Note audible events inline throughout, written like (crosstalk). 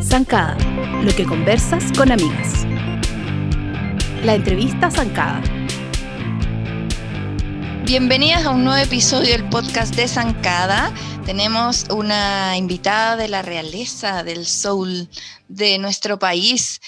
Zancada, lo que conversas con amigas. La entrevista Zancada. Bienvenidas a un nuevo episodio del podcast de Zancada. Tenemos una invitada de la realeza del soul de nuestro país,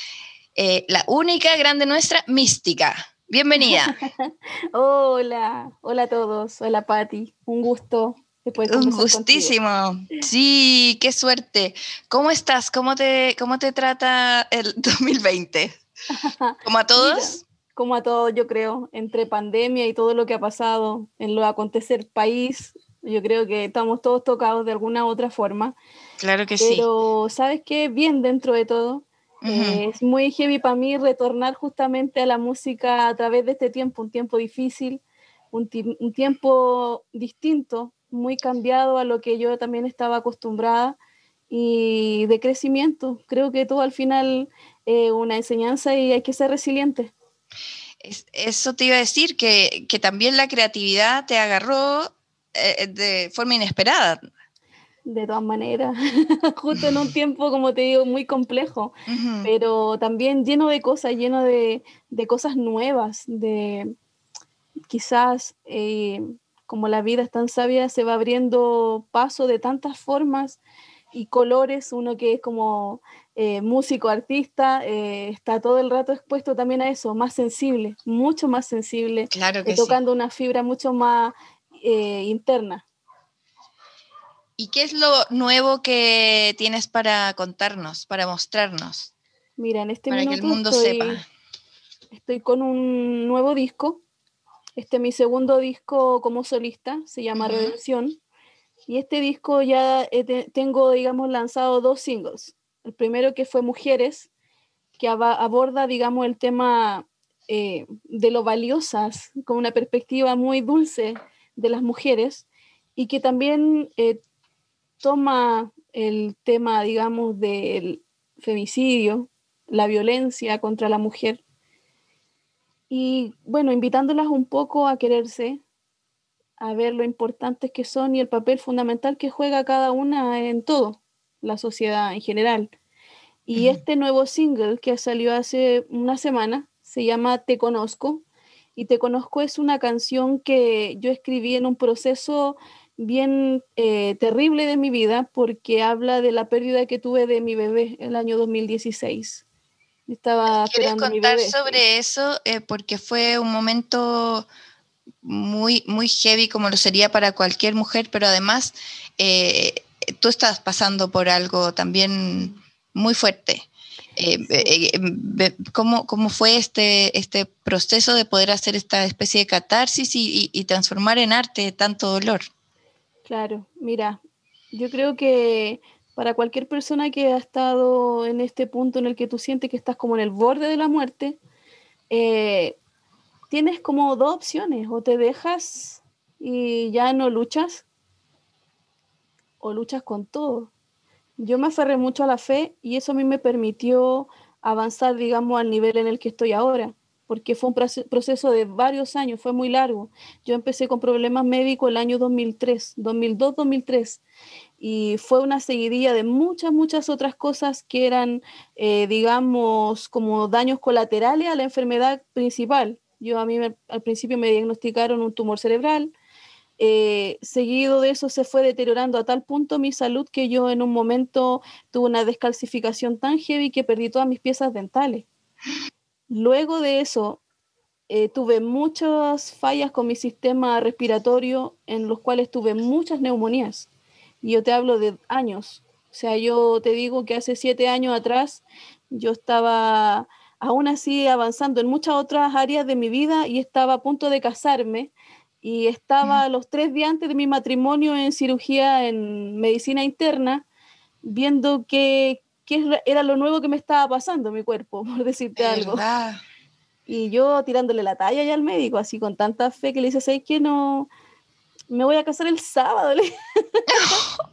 eh, la única grande nuestra, Mística. Bienvenida. (laughs) hola, hola a todos. Hola Patti, un gusto. Un gustísimo. Sí, qué suerte. ¿Cómo estás? ¿Cómo te, cómo te trata el (laughs) 2020? (laughs) ¿Como a todos? como a todos, yo creo, entre pandemia y todo lo que ha pasado en lo acontecer país, yo creo que estamos todos tocados de alguna u otra forma. Claro que sí. Pero, ¿sabes qué? Bien dentro de todo. Eh, es muy heavy para mí retornar justamente a la música a través de este tiempo, un tiempo difícil, un, un tiempo distinto, muy cambiado a lo que yo también estaba acostumbrada y de crecimiento. Creo que todo al final una enseñanza y hay que ser resiliente. Eso te iba a decir, que, que también la creatividad te agarró eh, de forma inesperada. De todas maneras, (laughs) justo en un (laughs) tiempo, como te digo, muy complejo, pero también lleno de cosas, lleno de, de cosas nuevas, de quizás eh, como la vida es tan sabia, se va abriendo paso de tantas formas y colores, uno que es como eh, músico, artista, eh, está todo el rato expuesto también a eso, más sensible, mucho más sensible, claro que tocando una fibra mucho más eh, interna. ¿Y qué es lo nuevo que tienes para contarnos, para mostrarnos? Mira, en este para que el mundo sepa. Estoy con un nuevo disco este es mi segundo disco como solista, se llama Redención. Y este disco ya tengo, digamos, lanzado dos singles. El primero que fue Mujeres, que aborda, digamos, el tema eh, de lo valiosas, con una perspectiva muy dulce de las mujeres, y que también eh, toma el tema, digamos, del femicidio, la violencia contra la mujer, y bueno, invitándolas un poco a quererse, a ver lo importantes que son y el papel fundamental que juega cada una en todo, la sociedad en general. Y este nuevo single que salió hace una semana se llama Te Conozco. Y Te Conozco es una canción que yo escribí en un proceso bien eh, terrible de mi vida porque habla de la pérdida que tuve de mi bebé el año 2016. Estaba ¿Quieres contar sobre eso? Eh, porque fue un momento muy, muy heavy como lo sería para cualquier mujer, pero además eh, tú estás pasando por algo también muy fuerte. Eh, ¿cómo, ¿cómo, fue este, este proceso de poder hacer esta especie de catarsis y, y transformar en arte tanto dolor? Claro, mira, yo creo que para cualquier persona que ha estado en este punto en el que tú sientes que estás como en el borde de la muerte, eh, tienes como dos opciones, o te dejas y ya no luchas, o luchas con todo. Yo me aferré mucho a la fe y eso a mí me permitió avanzar, digamos, al nivel en el que estoy ahora, porque fue un proceso de varios años, fue muy largo. Yo empecé con problemas médicos el año 2003, 2002-2003, y fue una seguidilla de muchas, muchas otras cosas que eran, eh, digamos, como daños colaterales a la enfermedad principal. Yo a mí al principio me diagnosticaron un tumor cerebral, eh, seguido de eso se fue deteriorando a tal punto mi salud que yo en un momento tuve una descalcificación tan heavy que perdí todas mis piezas dentales. Luego de eso eh, tuve muchas fallas con mi sistema respiratorio en los cuales tuve muchas neumonías y yo te hablo de años. O sea, yo te digo que hace siete años atrás yo estaba aún así avanzando en muchas otras áreas de mi vida y estaba a punto de casarme y estaba los tres días antes de mi matrimonio en cirugía en medicina interna viendo qué, era lo nuevo que me estaba pasando mi cuerpo, (laughs) por decirte algo. Y yo tirándole la talla ya al médico, así con tanta fe que le dice, ¿sabes que no? Me voy a casar el sábado. (laughs)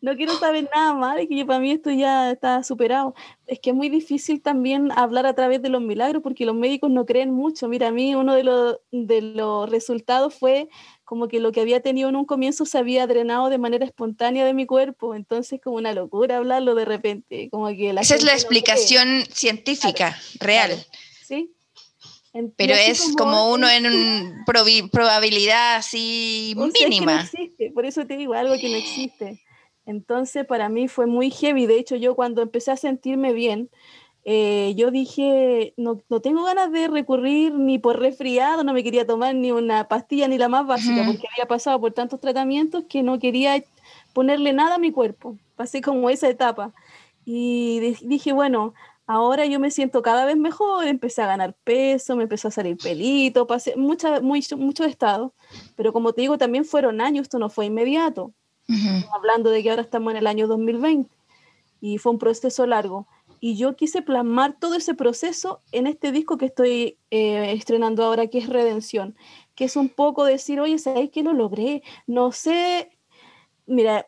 no quiero saber nada más, que para mí esto ya está superado. Es que es muy difícil también hablar a través de los milagros porque los médicos no creen mucho. Mira, a mí uno de los, de los resultados fue como que lo que había tenido en un comienzo se había drenado de manera espontánea de mi cuerpo, entonces como una locura hablarlo de repente, como que Esa es la explicación científica, real. Pero es como, uno en probabilidad así mínima. por eso te digo, algo que no existe. Entonces para mí fue muy heavy. De hecho, yo cuando empecé a sentirme bien, eh, yo dije, no, no, tengo ganas de recurrir ni por resfriado, no me quería tomar ni una pastilla ni la más básica, porque había pasado por tantos tratamientos que no quería ponerle nada a mi cuerpo. Pasé como esa etapa. Y dije, bueno, Ahora yo me siento cada vez mejor, empecé a ganar peso, me empezó a salir pelito, pasé mucha, muy, mucho estado, pero como te digo, también fueron años, esto no fue inmediato. Hablando de que ahora estamos en el año 2020 y fue un proceso largo. Y yo quise plasmar todo ese proceso en este disco que estoy eh, estrenando ahora, que es Redención, que es un poco decir, oye, ¿sabes que lo logré? No sé, mira,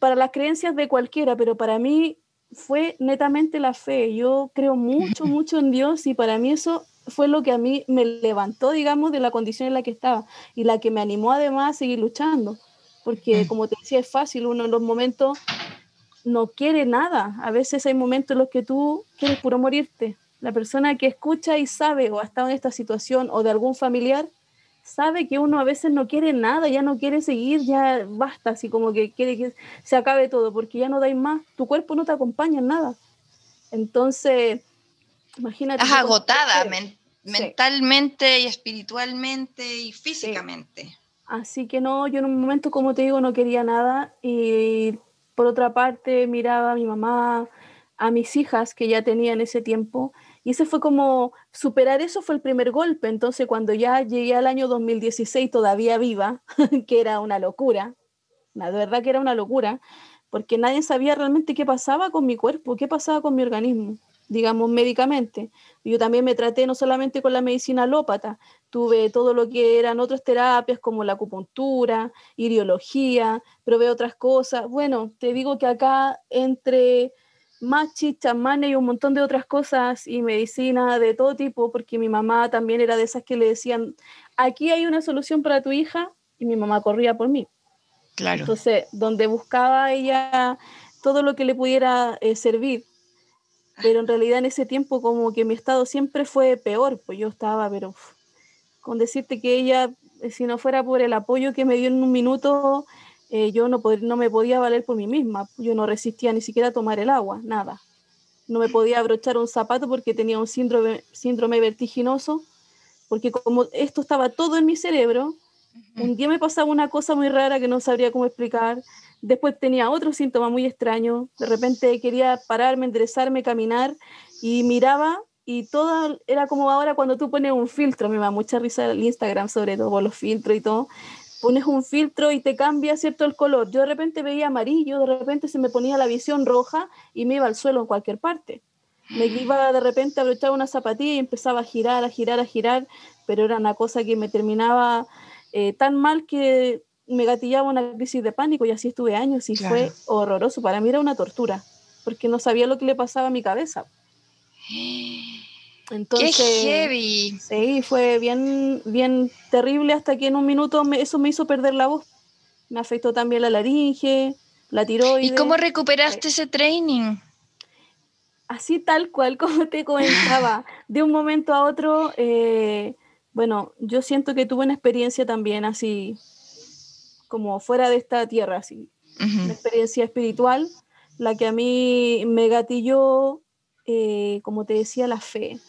para las creencias de cualquiera, pero para mí fue netamente la fe. Yo creo mucho, (laughs) mucho en Dios y para mí eso fue lo que a mí me levantó, digamos, de la condición en la que estaba y la que me animó además a seguir luchando. Porque, mm. como te decía, es fácil, uno en los momentos no quiere nada. A veces hay momentos en los que tú quieres puro morirte. La persona que escucha y sabe o ha estado en esta situación o de algún familiar, sabe que uno a veces no quiere nada, ya no quiere seguir, ya basta, así como que quiere que se acabe todo, porque ya no dais más, tu cuerpo no te acompaña en nada. Entonces, imagínate. Estás agotada mentalmente y espiritualmente y físicamente. Así que no, yo en un momento, como te digo, no quería nada y por otra parte miraba a mi mamá, a mis hijas que ya tenía en ese tiempo y ese fue como, superar eso fue el primer golpe. Entonces, cuando ya llegué al año 2016 todavía viva, (laughs) que era una locura, la verdad que era una locura, porque nadie sabía realmente qué pasaba con mi cuerpo, qué pasaba con mi organismo, digamos, médicamente. Yo también me traté no solamente con la medicina alópata, tuve todo lo que eran otras terapias como la acupuntura, ideología, probé otras cosas. Bueno, te digo que acá entre machis, chamanes y un montón de otras cosas y medicina de todo tipo, porque mi mamá también era de esas que le decían, aquí hay una solución para tu hija y mi mamá corría por mí. Claro. Entonces, donde buscaba ella todo lo que le pudiera eh, servir, pero en realidad en ese tiempo como que mi estado siempre fue peor, pues yo estaba, pero con decirte que ella, eh, si no fuera por el apoyo que me dio en un minuto, eh, yo no, no me podía valer por mí misma, yo no resistía ni siquiera a tomar el agua, nada. No me podía abrochar un zapato porque tenía un síndrome, síndrome vertiginoso, porque como esto estaba todo en mi cerebro, un día me pasaba una cosa muy rara que no sabría cómo explicar, después tenía otro síntoma muy extraño, de repente quería pararme, enderezarme, caminar y miraba y todo era como ahora cuando tú pones un filtro, me da mucha risa el Instagram sobre todo, los filtros y todo, pones un filtro y te cambia, ¿cierto?, el color. Yo de repente veía amarillo, de repente se me ponía la visión roja y me iba al suelo en cualquier parte. Me iba de repente a brochar una zapatilla y empezaba a girar, a girar, a girar, pero era una cosa que me terminaba eh, tan mal que me gatillaba una crisis de pánico y así estuve años y fue horroroso. Para mí era una tortura, porque no sabía lo que le pasaba a mi cabeza. (gasps) Entonces, ¡Qué heavy! Sí, fue bien, bien terrible hasta que en un minuto eso me hizo perder la voz. Me afectó también la laringe, la tiroides. ¿Y cómo recuperaste ese training? Así tal cual como te comentaba, (laughs) de un momento a otro, eh, bueno, yo siento que tuve una experiencia también así, como fuera de esta tierra, así, una experiencia espiritual, la que a mí me gatilló, eh, como te decía, la fe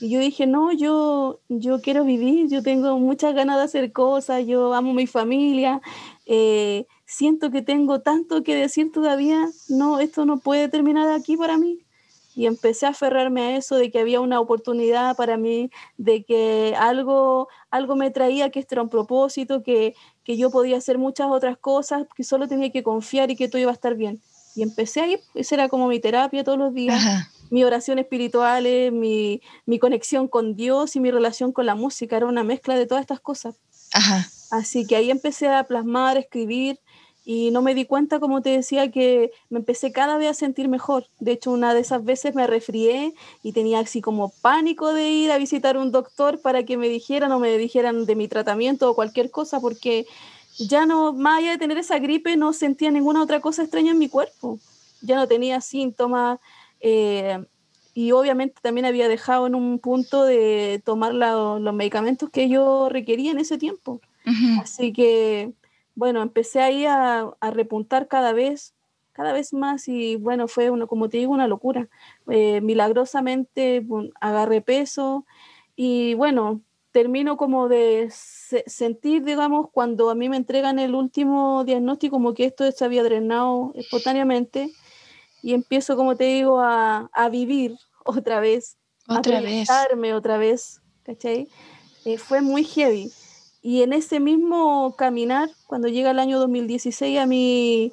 y yo dije, no, yo, yo quiero vivir, yo tengo muchas ganas de hacer cosas, yo amo mi familia, eh, siento que tengo tanto que decir todavía, no, esto no puede terminar aquí para mí. Y empecé a aferrarme a eso, de que había una oportunidad para mí, de que algo, algo me traía, que esto era un propósito, que, que yo podía hacer muchas otras cosas, que solo tenía que confiar y que todo iba a estar bien. Y empecé a ir, esa era como mi terapia todos los días mi oración espiritual, mi, mi, conexión con Dios y mi relación con la música. Era una mezcla de todas estas cosas. Así que ahí empecé a plasmar, a escribir y no me di cuenta, como te decía, que me empecé cada vez a sentir mejor. De hecho, una de esas veces me resfrié y tenía así como pánico de ir a visitar un doctor para que me dijeran o me dijeran de mi tratamiento o cualquier cosa, porque ya no, más allá de tener esa gripe, no sentía ninguna otra cosa extraña en mi cuerpo. Ya no tenía síntomas. Eh, y obviamente también había dejado en un punto de tomar los medicamentos que yo requería en ese tiempo. Así que bueno, empecé ahí a, a, repuntar cada vez, cada vez más y bueno, fue, uno, como te digo, una locura. Eh, milagrosamente agarré peso y bueno, termino como de sentir, digamos, cuando a mí me entregan el último diagnóstico, como que esto se había drenado espontáneamente y empiezo, como te digo, a, a vivir (laughs) otra vez, otra a vez. otra vez, ¿cachai? Eh, fue muy heavy. Y en ese mismo caminar, cuando llega el año 2016, a mí,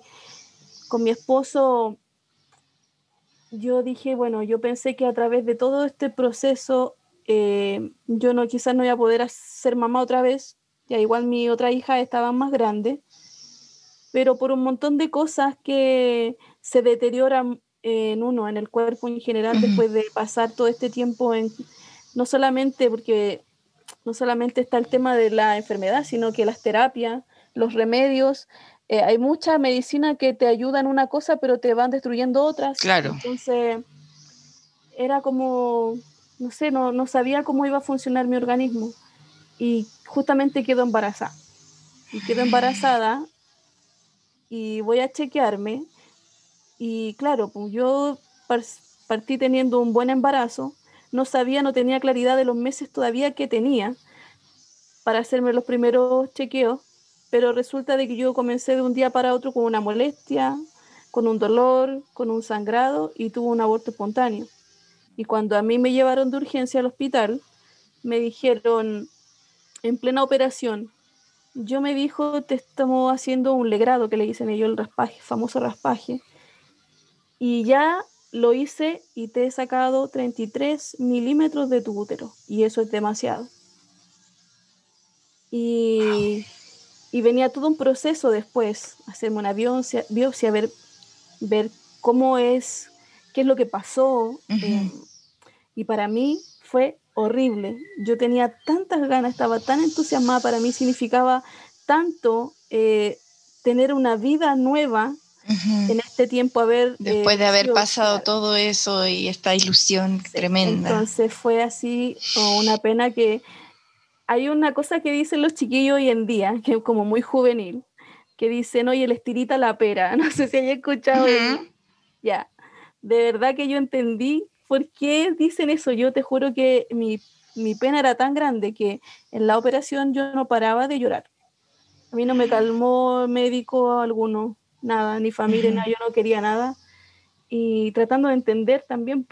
con mi esposo, yo dije, bueno, yo pensé que a través de todo este proceso, eh, yo no, quizás no iba a poder ser mamá otra vez, ya igual mi otra hija estaba más grande, pero por un montón de cosas que se deterioran en uno, en el cuerpo en general, después de pasar todo este tiempo en, no solamente porque no solamente está el tema de la enfermedad, sino que las terapias, los remedios, eh, hay mucha medicina que te ayuda en una cosa, pero te van destruyendo otras. Claro. Entonces, era como, no sé, no, no sabía cómo iba a funcionar mi organismo. Y justamente quedo embarazada. Y quedo embarazada y voy a chequearme. Y claro, pues yo partí teniendo un buen embarazo, no sabía, no tenía claridad de los meses todavía que tenía para hacerme los primeros chequeos, pero resulta de que yo comencé de un día para otro con una molestia, con un dolor, con un sangrado y tuve un aborto espontáneo. Y cuando a mí me llevaron de urgencia al hospital, me dijeron, en plena operación, yo me dijo, te estamos haciendo un legrado, que le dicen ellos el raspaje, famoso raspaje. Y ya lo hice y te he sacado 33 milímetros de tu útero y eso es demasiado. Y, y venía todo un proceso después, hacerme una biopsia, biopsia ver, ver cómo es, qué es lo que pasó. eh, y para mí fue horrible. Yo tenía tantas ganas, estaba tan entusiasmada, para mí significaba tanto eh, tener una vida nueva en este tiempo haber... Después de eh, haber sido- pasado claro. todo eso y esta ilusión tremenda. Entonces fue así, oh, una pena que hay una cosa que dicen los chiquillos hoy en día, que es como muy juvenil, que dicen, oye, el estirita la pera. (laughs) No sé si hay escuchado eso. Ujú. Ya, de verdad que yo entendí por qué dicen eso. Yo te juro que mi, mi pena era tan grande que en la operación yo no paraba de llorar. A mí no me calmó médico alguno, nada, ni familia, nada, yo no quería nada. Y tratando de entender también,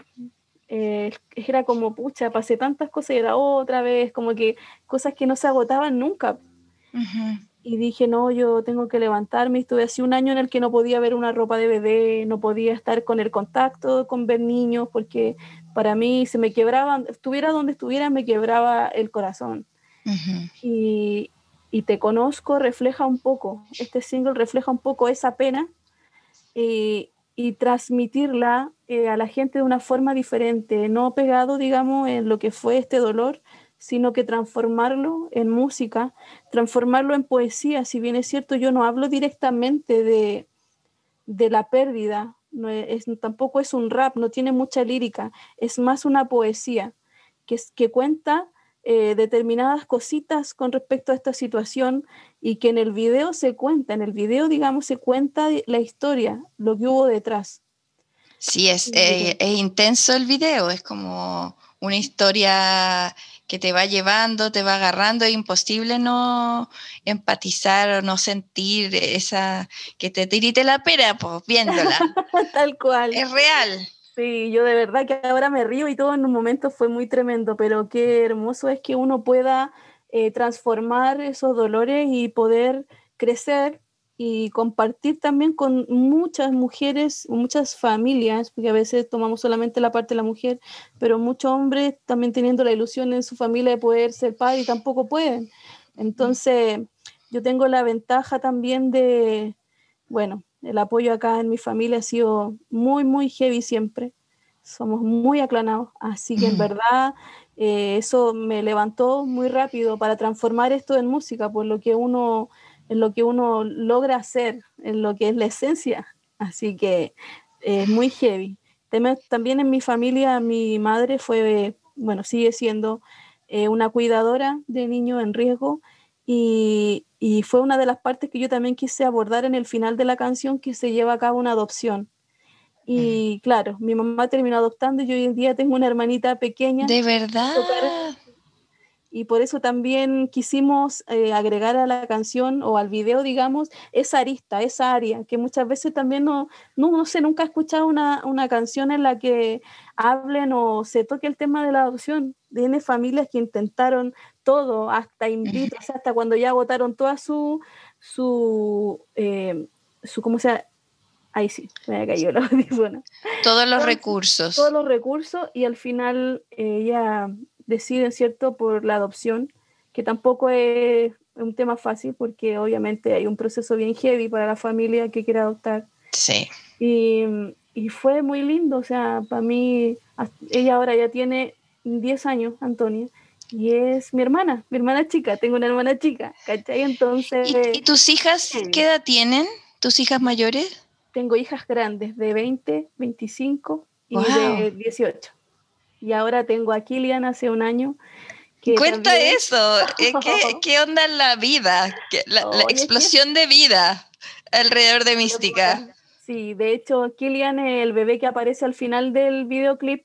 eh, era como, pucha, pasé tantas cosas y era otra vez, como que cosas que no se agotaban nunca. Ujú. Y dije, no, yo tengo que levantarme. Estuve así un año en el que no podía ver una ropa de bebé, no podía estar con el contacto con ver niños, porque para mí se me quebraban, estuviera donde estuviera, me quebraba el corazón. Y, y Te Conozco refleja un poco, este single refleja un poco esa pena y, y transmitirla eh, a la gente de una forma diferente, no pegado, digamos, en lo que fue este dolor, sino que transformarlo en música, transformarlo en poesía. Si bien es cierto, yo no hablo directamente de, de la pérdida, no es, tampoco es un rap, no tiene mucha lírica, es más una poesía que, que cuenta eh, determinadas cositas con respecto a esta situación y que en el video se cuenta, en el video, digamos, se cuenta la historia, lo que hubo detrás. Sí, es, eh, es intenso el video, es como una historia que te va llevando, te va agarrando, es imposible no empatizar o no sentir esa, que te tirite la pera, pues viéndola. (laughs) Tal cual. es real. Sí, yo de verdad que ahora me río y todo en un momento fue muy tremendo, pero qué hermoso es que uno pueda eh, transformar esos dolores y poder crecer y compartir también con muchas mujeres, muchas familias, porque a veces tomamos solamente la parte de la mujer, pero muchos hombres también teniendo la ilusión en su familia de poder ser padre y tampoco pueden. Entonces, yo tengo la ventaja también de, bueno, el apoyo acá en mi familia ha sido muy, muy heavy siempre. Somos muy aclanados, así que en verdad eh, eso me levantó muy rápido para transformar esto en música, por lo que uno, en lo que uno logra hacer, en lo que es la esencia. Así que es muy heavy. También en mi familia, mi madre fue, bueno, sigue siendo eh, una cuidadora de niños en riesgo y, y, fue una de las partes que yo también quise abordar en el final de la canción, que se lleva a cabo una adopción. Y claro, mi mamá terminó adoptando y yo hoy en día tengo una hermanita pequeña. De verdad y por eso también quisimos eh, agregar a la canción o al video, digamos, esa arista, esa área, que muchas veces también no, no, sé, nunca he escuchado una, una, canción en la que hablen o se toque el tema de la adopción. Tiene familias que intentaron todo, hasta (laughs) invito, hasta cuando ya agotaron toda su, su, eh, su ¿cómo se Ahí sí, me cayó la (laughs) Todos los recursos. Todos los recursos y al final ella deciden, ¿cierto?, por la adopción, que tampoco es un tema fácil porque obviamente hay un proceso bien heavy para la familia que quiere adoptar. Sí. Y, y fue muy lindo, o sea, para mí, ella ahora ya tiene 10 años, Antonia, y es mi hermana, mi hermana chica, tengo una hermana chica, ¿cachai? Entonces... ¿Y, tus hijas qué edad tienen? ¿Tus hijas mayores? Tengo hijas grandes de 20, 25 y de 18 y ahora tengo a Kilian hace un año. Cuenta eso, eh, ¿Qué, (laughs) ¿Qué, onda en la vida? La, explosión de vida alrededor de Mística. Sí, de hecho, Kilian, el bebé que aparece al final del videoclip,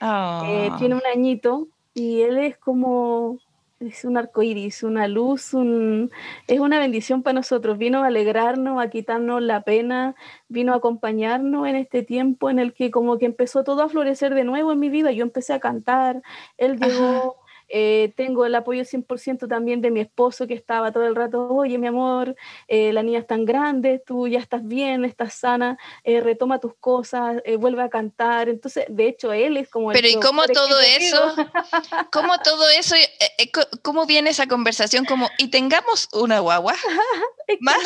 eh, tiene un añito y él es como es un arco iris, una luz, un, es una bendición para nosotros. Vino a alegrarnos, a quitarnos la pena, vino a acompañarnos en este tiempo en el que como que empezó todo a florecer de nuevo en mi vida. Yo empecé a cantar, él llegó, eh, tengo el apoyo 100% también de mi esposo que estaba todo el rato, oye mi amor, eh, la niña es tan grande, tú ya estás bien, estás sana, eh, retoma tus cosas, vuelve a cantar. Entonces, de hecho, él es como... Pero ¿y (laughs) cómo todo eso? ¿Cómo todo eso? ¿Cómo viene esa conversación? Como, y tengamos una guagua. (laughs) ¿Más?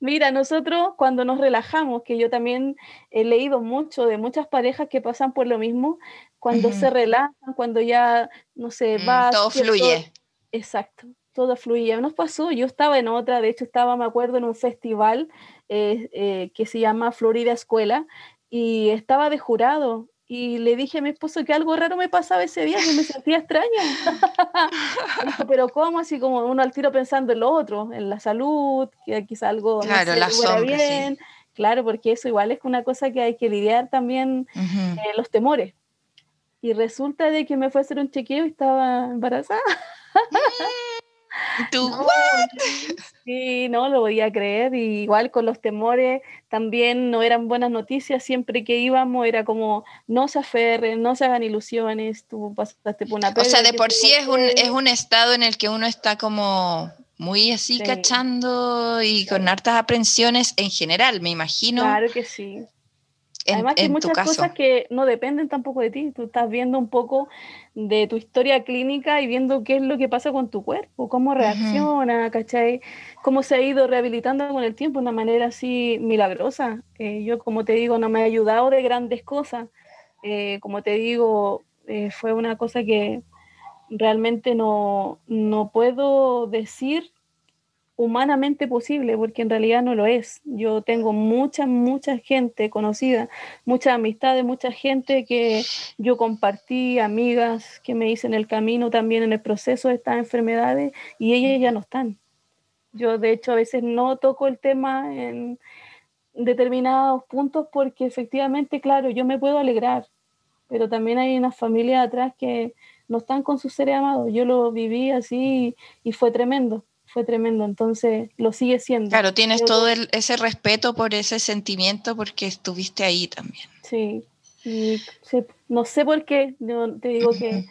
Mira, nosotros cuando nos relajamos, que yo también he leído mucho de muchas parejas que pasan por lo mismo, cuando se relajan, cuando ya, no sé, mm, va... todo fluye. exacto, todo fluye. Nos pasó, yo estaba en otra, de hecho estaba, me acuerdo, en un festival eh, eh, que se llama Florida Escuela y estaba de jurado y le dije a mi esposo que algo raro me pasaba ese día, que me (laughs) sentía extraña. (laughs) pero ¿cómo? Así como uno al tiro pensando en lo otro, en la salud, que quizá algo claro, no sé, bien. Claro, porque eso igual es una cosa que hay que lidiar también, eh, los temores y resulta de que me fue a hacer un chequeo y estaba embarazada. ¿Tú (laughs) no, Sí, no lo podía creer. Y igual con los temores también no eran buenas noticias. Siempre que íbamos era como no se aferren, no se hagan ilusiones, tú pasaste por una O sea, de por sí es un, es un estado en el que uno está como muy así cachando y con hartas aprensiones en general, me imagino. Claro que sí. Además, hay muchas cosas que no dependen tampoco de ti. Tú estás viendo un poco de tu historia clínica y viendo qué es lo que pasa con tu cuerpo, cómo reacciona, ¿cachai? Cómo se ha ido rehabilitando con el tiempo de una manera así milagrosa. Eh, yo, como te digo, no me ha ayudado de grandes cosas. Eh, como te digo, eh, fue una cosa que realmente no, no puedo decir humanamente posible, porque en realidad no lo es. Yo tengo mucha, mucha gente conocida, muchas amistades, mucha gente que yo compartí, amigas que me hice en el camino también en el proceso de estas enfermedades y ellas ya no están. Yo de hecho a veces no toco el tema en determinados puntos porque efectivamente, claro, yo me puedo alegrar, pero también hay una familia atrás que no están con sus seres amados. Yo lo viví así y fue tremendo fue tremendo, entonces lo sigue siendo. Claro, tienes todo ese respeto por ese sentimiento porque estuviste ahí también. Sí, y no sé por qué, te digo que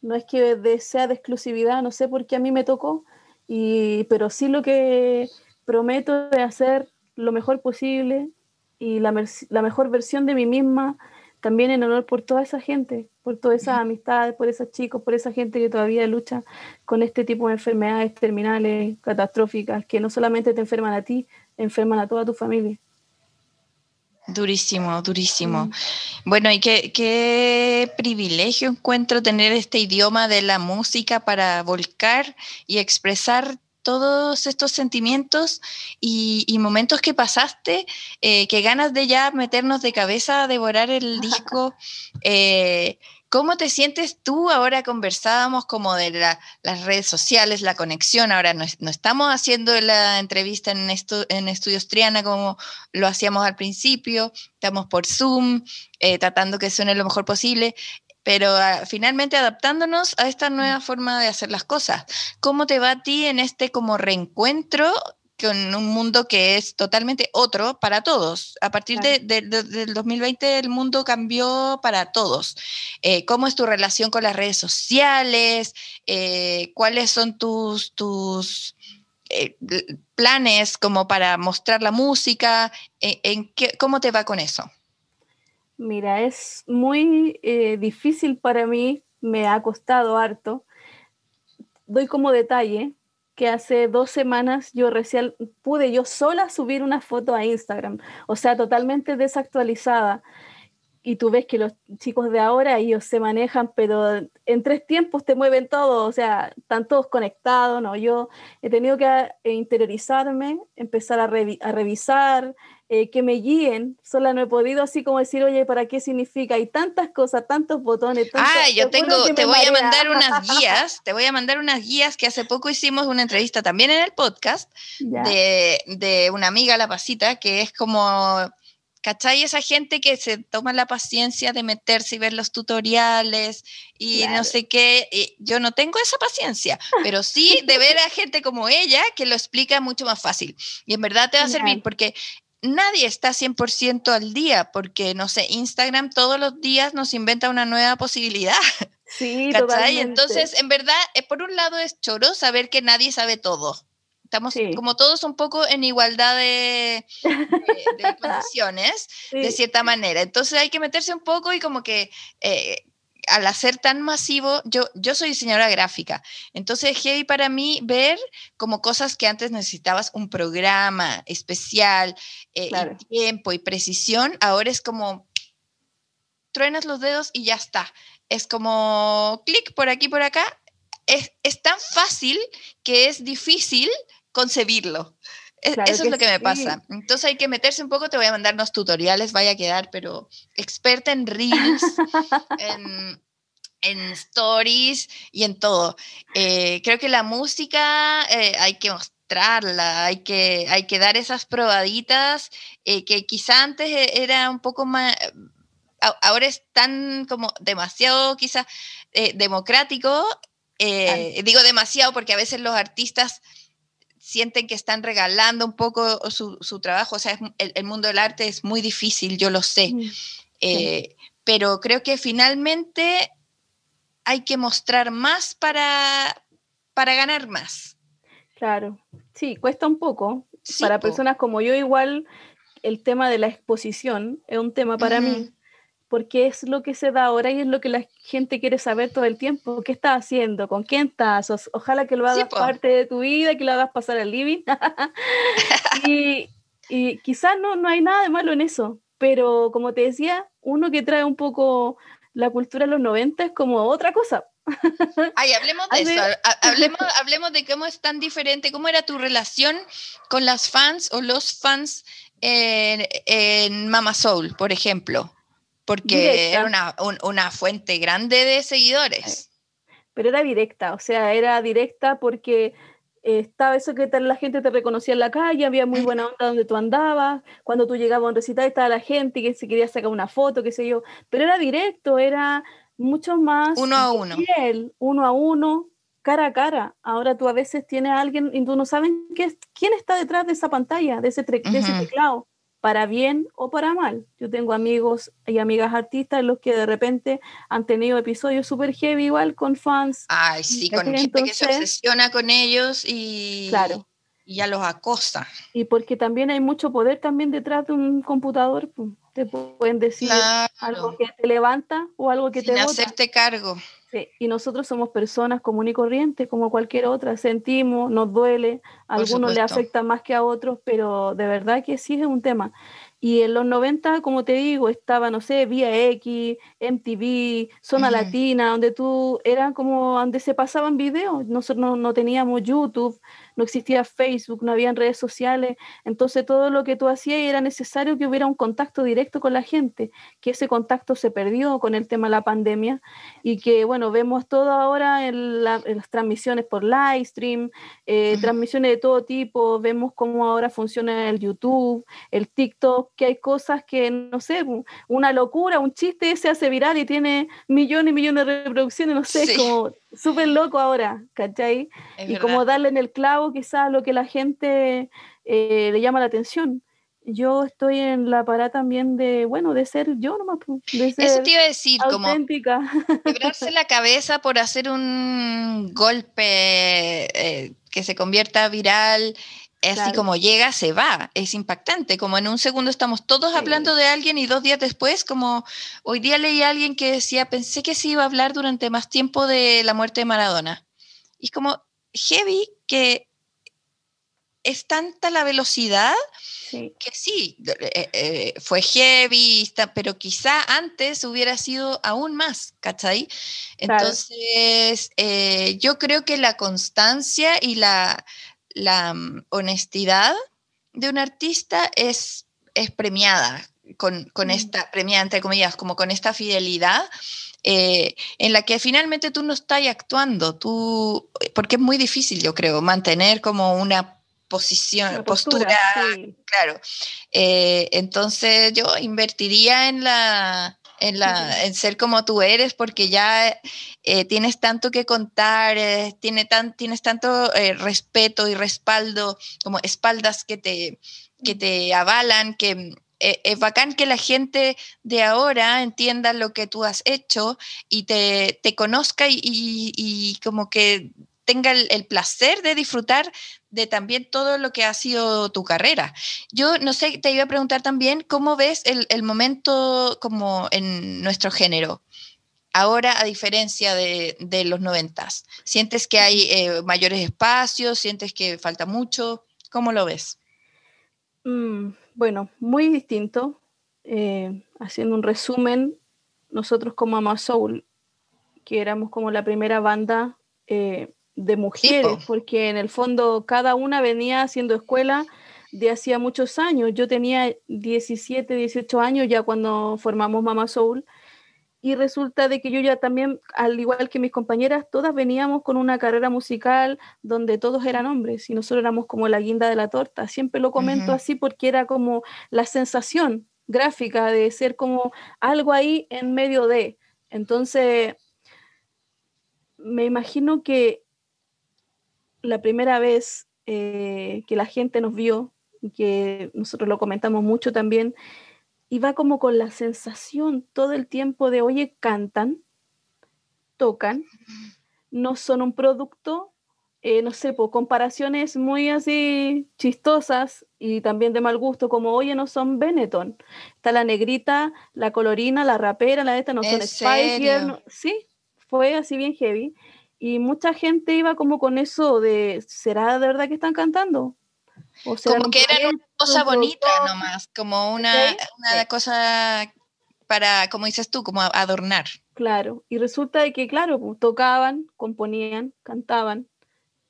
no es que sea de exclusividad, no sé por qué a mí me tocó, y, pero sí lo que prometo de hacer lo mejor posible y la, la mejor versión de mí misma también en honor por toda esa gente, por todas esas amistades, por esos chicos, por esa gente que todavía lucha con este tipo de enfermedades terminales, catastróficas, que no solamente te enferman a ti, enferman a toda tu familia. Durísimo, durísimo. Mm. Bueno, y qué, qué, privilegio encuentro tener este idioma de la música para volcar y expresar todos estos sentimientos y, momentos que pasaste, eh, que ganas de ya meternos de cabeza a devorar el disco. (laughs) Eh, ¿Cómo te sientes tú? Ahora conversábamos como de las redes sociales, la conexión. Ahora no, estamos haciendo la entrevista en, en Estudios Triana como lo hacíamos al principio. Estamos por Zoom, eh, tratando que suene lo mejor posible pero ah, finalmente adaptándonos a esta nueva forma de hacer las cosas. ¿Cómo te va a ti en este como reencuentro con un mundo que es totalmente otro para todos. A partir de, del 2020 el mundo cambió para todos. Eh, ¿Cómo es tu relación con las redes sociales? Eh, ¿Cuáles son tus, tus eh, planes como para mostrar la música? ¿En, qué, ¿Cómo te va con eso? Mira, es muy difícil para mí, me ha costado harto. Doy como detalle, que hace dos semanas yo recién pude yo sola subir una foto a Instagram, o sea, totalmente desactualizada. Y tú ves que los chicos de ahora, ellos se manejan, pero en tres tiempos te mueven todo, o sea, están todos conectados, ¿no? Yo he tenido que eh, interiorizarme, empezar a, a revisar, eh, que me guíen. Sola no he podido así como decir, oye, ¿para qué significa? Hay tantas cosas, tantos botones. ah, yo tengo, te voy a mandar unas (laughs) guías, te voy a mandar unas guías que hace poco hicimos una entrevista también en el podcast de, de, una amiga, La Pasita, que es como... ¿Cachai? Esa gente que se toma la paciencia de meterse y ver los tutoriales y no sé qué. yo no tengo esa paciencia, pero sí de ver a gente como ella que lo explica mucho más fácil. Y en verdad te va a servir porque nadie está 100% al día, porque, no sé, Instagram todos los días nos inventa una nueva posibilidad. Sí, (laughs) totalmente. Entonces, en verdad, eh, por un lado es choro saber que nadie sabe todo. Estamos como todos un poco en igualdad de, (laughs) condiciones, de cierta manera. Entonces hay que meterse un poco y como que eh, al hacer tan masivo, yo, yo soy diseñadora gráfica, entonces es heavy para mí ver como cosas que antes necesitabas un programa especial, eh, tiempo y precisión, ahora es como truenas los dedos y ya está. Es como clic por aquí, por acá. Es, es tan fácil que es difícil concebirlo. E, eso es lo que me pasa. Entonces hay que meterse un poco, te voy a mandar unos tutoriales, vaya a quedar, pero experta en reels, (laughs) en, stories y en todo. Eh, creo que la música eh, hay que mostrarla, hay que, hay que dar esas probaditas eh, que quizá antes e, era un poco más, ahora es tan como demasiado quizá democrático. digo demasiado porque a veces los artistas sienten que están regalando un poco su, trabajo. O sea, el, mundo del arte es muy difícil, yo lo sé. Mm, eh, pero creo que finalmente hay que mostrar más para, para ganar más. Claro, sí, cuesta un poco. para personas como yo, igual el tema de la exposición es un tema para mí porque es lo que se da ahora y es lo que la gente quiere saber todo el tiempo. ¿Qué estás haciendo? ¿Con quién estás? ojalá que lo hagas parte de tu vida, que lo hagas pasar al living. (laughs) y, y quizás no, no hay nada de malo en eso, pero como te decía, uno que trae un poco la cultura de los 90 es como otra cosa. (laughs) Ay, hablemos de eso, hablemos, hablemos de cómo es tan diferente, cómo era tu relación con las fans o los fans en, en Mama Soul, por ejemplo porque era una, una, fuente grande de seguidores. Pero era directa, o sea, era directa porque estaba eso que la gente te reconocía en la calle, había muy buena onda donde tú andabas, cuando tú llegabas a un recital estaba la gente que se quería sacar una foto, qué sé yo, pero era directo, era mucho más... Uno a uno. uno a uno, cara a cara. Ahora tú a veces tienes a alguien y tú no sabes quién está detrás de esa pantalla, de ese, de ese teclado para bien o para mal. Yo tengo amigos y amigas artistas los que de repente han tenido episodios súper heavy igual con fans. Ay, sí, con gente que se obsesiona con ellos y, claro. y ya los acosa. Y porque también hay mucho poder también detrás de un computador. te pueden decir algo que te levanta o algo que Sin te hacerte cargo. Sí, y nosotros somos personas comunes y corrientes como cualquier otra, sentimos, nos duele, a algunos le afecta más que a otros, pero de verdad que sí es un tema. Y en los 90, como te digo, estaba, no sé, Vía X, MTV, Zona Latina, donde tú, era como donde se pasaban videos. Nosotros no, no, teníamos YouTube, no existía Facebook, no habían redes sociales. Entonces todo lo que tú hacías era necesario que hubiera un contacto directo con la gente, que ese contacto se perdió con el tema de la pandemia y que, bueno, vemos todo ahora en, las transmisiones por live stream, eh, transmisiones de todo tipo, vemos cómo ahora funciona el YouTube, el TikTok que hay cosas que, no sé, una locura, un chiste se hace viral y tiene millones y millones de reproducciones, no sé, como súper loco ahora, ¿cachai? y como darle en el clavo quizás lo que la gente eh, le llama la atención. Yo estoy en la parada también de, bueno, de ser yo nomás, de ser Eso te iba a decir, auténtica. como (laughs) quebrarse la cabeza por hacer un golpe eh, que se convierta viral así como llega, se va, es impactante, como en un segundo estamos todos hablando de alguien y dos días después, como hoy día leí a alguien que decía, pensé que se iba a hablar durante más tiempo de la muerte de Maradona. Y es como heavy que es tanta la velocidad que sí, eh, eh, fue heavy, pero quizá antes hubiera sido aún más, ¿cachai? Entonces, eh, yo creo que la constancia y la, la mm, honestidad de un artista es, es premiada con, con mm. esta, premiada entre comillas, como con esta fidelidad. Eh, en la que finalmente tú no estás actuando, tú, porque es muy difícil, yo creo, mantener como una posición, postura, claro. Eh, entonces yo invertiría en la, en, la, en ser como tú eres, porque ya eh, tienes tanto que contar, eh, tiene tan, tienes tanto eh, respeto y respaldo, como espaldas que te, que te avalan, que es bacán que la gente de ahora entienda lo que tú has hecho y te, te conozca y, y, como que tenga el, placer de disfrutar de también todo lo que ha sido tu carrera. Yo no sé, te iba a preguntar también, ¿cómo ves el, momento como en nuestro género? Ahora, a diferencia de, de los noventas, ¿sientes que hay eh, mayores espacios? ¿Sientes que falta mucho? ¿Cómo lo ves? Mm, bueno, muy distinto. Eh, haciendo un resumen, nosotros como Ama Soul, que éramos como la primera banda eh, de mujeres, porque en el fondo cada una venía haciendo escuela de hacía muchos años. Yo tenía 17, 18 años ya cuando formamos Mama Soul y resulta de que yo ya también, al igual que mis compañeras, todas veníamos con una carrera musical donde todos eran hombres y nosotros éramos como la guinda de la torta. Siempre lo comento así porque era como la sensación gráfica de ser como algo ahí en medio de. Entonces, me imagino que la primera vez eh, que la gente nos vio, y que nosotros lo comentamos mucho también, iba como con la sensación todo el tiempo de, oye, cantan, tocan, no son un producto, eh, no sé, por comparaciones muy así chistosas y también de mal gusto, como, oye, no son Benetton. Está la negrita, la colorina, la rapera, la de esta no son Spice sí, fue así bien heavy. Y mucha gente iba como con eso de, ¿será de verdad que están cantando? O como que era una cosa bonita nomás, como una, una cosa para, como dices tú, como adornar. Claro, y resulta de que, claro, pues, tocaban, componían, cantaban,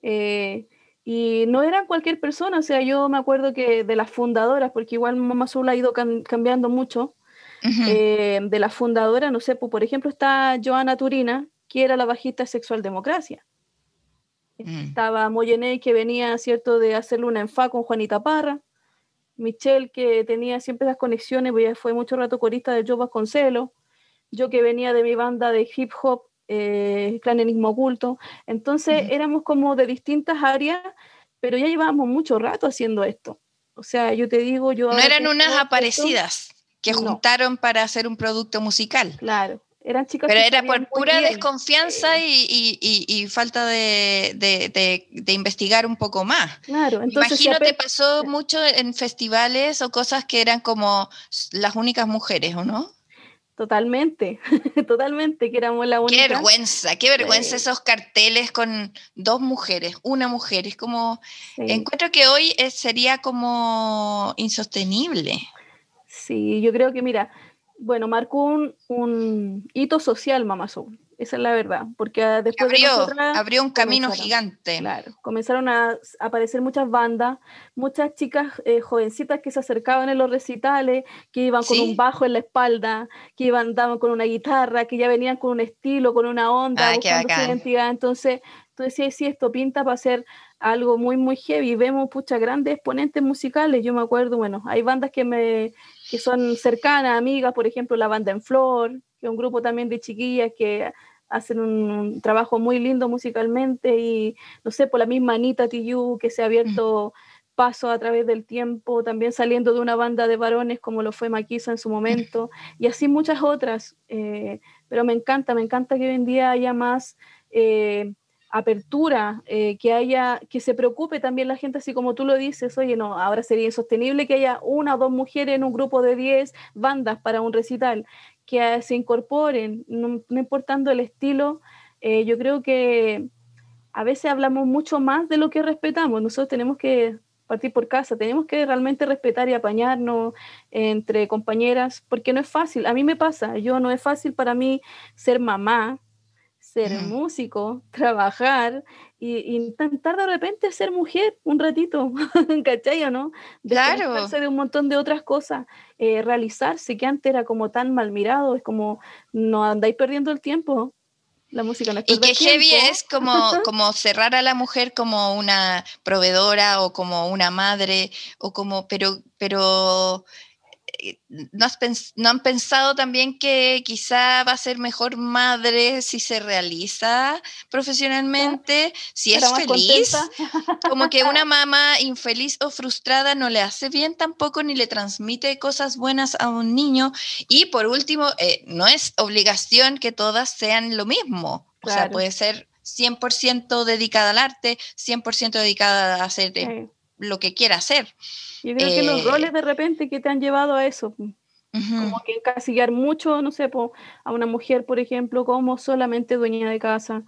eh, y no eran cualquier persona, o sea, yo me acuerdo que de las fundadoras, porque igual Mamá Azul ha ido cambiando mucho, eh, de las fundadoras, no sé, pues, por ejemplo está Joana Turina, que era la bajista Sexual Democracia. Mm. Estaba Moyeney, que venía, ¿cierto?, de hacerle una enfa con Juanita Parra. Michelle, que tenía siempre las conexiones, pues fue mucho rato corista de Joe Vasconcelos. Yo que venía de mi banda de hip hop, eh, Clan Enigma Oculto. Entonces éramos como de distintas áreas, pero ya llevábamos mucho rato haciendo esto. O sea, yo te digo, yo... No eran unas aparecidas que juntaron para hacer un producto musical. Claro, Eran Pero que era por pura bien. desconfianza y, y- y- y falta de, de- de- de investigar un poco más. Claro, entonces Imagino te pasó mucho en festivales o cosas que eran como las únicas mujeres, ¿o no? totalmente, (laughs) totalmente, que éramos la Qué única. vergüenza, qué vergüenza Sí. esos carteles con dos mujeres, una mujer. Es como, Sí. encuentro que hoy es- sería como insostenible. Sí, yo creo que, mira, bueno, marcó un, un hito social Mama Soul, esa es la verdad, porque ah, después de Abrió, nosotras, abrió un camino gigante. claro, comenzaron a aparecer muchas bandas, muchas chicas eh, jovencitas que se acercaban en los recitales, que iban con un bajo en la espalda, que iban andaban con una guitarra, que ya venían con un estilo, con una onda, Ah, buscando su identidad. Entonces, tú decías, sí, esto pinta para ser algo muy, muy heavy. Vemos, pucha, grandes exponentes musicales. Yo me acuerdo, bueno, hay bandas que me que son cercanas, amigas, por ejemplo, la banda En Flor, que es un grupo también de chiquillas que hacen un, un trabajo muy lindo musicalmente y, no sé, por la misma Anita Tijoux, que se ha abierto paso a través del tiempo, también saliendo de una banda de varones como lo fue Maquisa en su momento, y así muchas otras. eh, pero me encanta, me encanta que hoy en día haya más eh, apertura, eh, que haya, que se preocupe también la gente, así como tú lo dices, oye, no, ahora sería insostenible que haya una o dos mujeres en un grupo de 10 bandas para un recital, que se incorporen, no, no importando el estilo, eh, yo creo que a veces hablamos mucho más de lo que respetamos, nosotros tenemos que partir por casa, tenemos que realmente respetar y apañarnos entre compañeras, porque no es fácil, a mí me pasa, yo no es fácil para mí ser mamá, ser Ujú. músico, trabajar y, y intentar de repente ser mujer un ratito, (laughs) ¿cachai o no? Claro. De un montón de otras cosas, eh, realizarse, que antes era como tan mal mirado, es como no andáis perdiendo el tiempo. La música no es Y que heavy tiempo. es como, (laughs) como cerrar a la mujer como una proveedora o como una madre, o como, pero, pero ¿no, has pens- no han pensado también que quizá va a ser mejor madre si se realiza profesionalmente, si es feliz? contenta. Como que (laughs) una mamá infeliz o frustrada no le hace bien tampoco ni le transmite cosas buenas a un niño. Y por último, eh, no es obligación que todas sean lo mismo. O sea, puede ser 100% dedicada al arte, 100% dedicada a hacer eh, Eh, lo que quiera hacer. Yo creo que los Eh, roles de repente que te han llevado a eso, Ujú. como que encasillar mucho, no sé, po, a una mujer, por ejemplo, como solamente dueña de casa,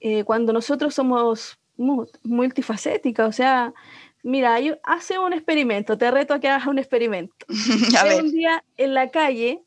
eh, cuando nosotros somos mu- multifacéticas, o sea, mira, yo, hace un experimento, te reto a que hagas un experimento. (laughs) a un día en la calle,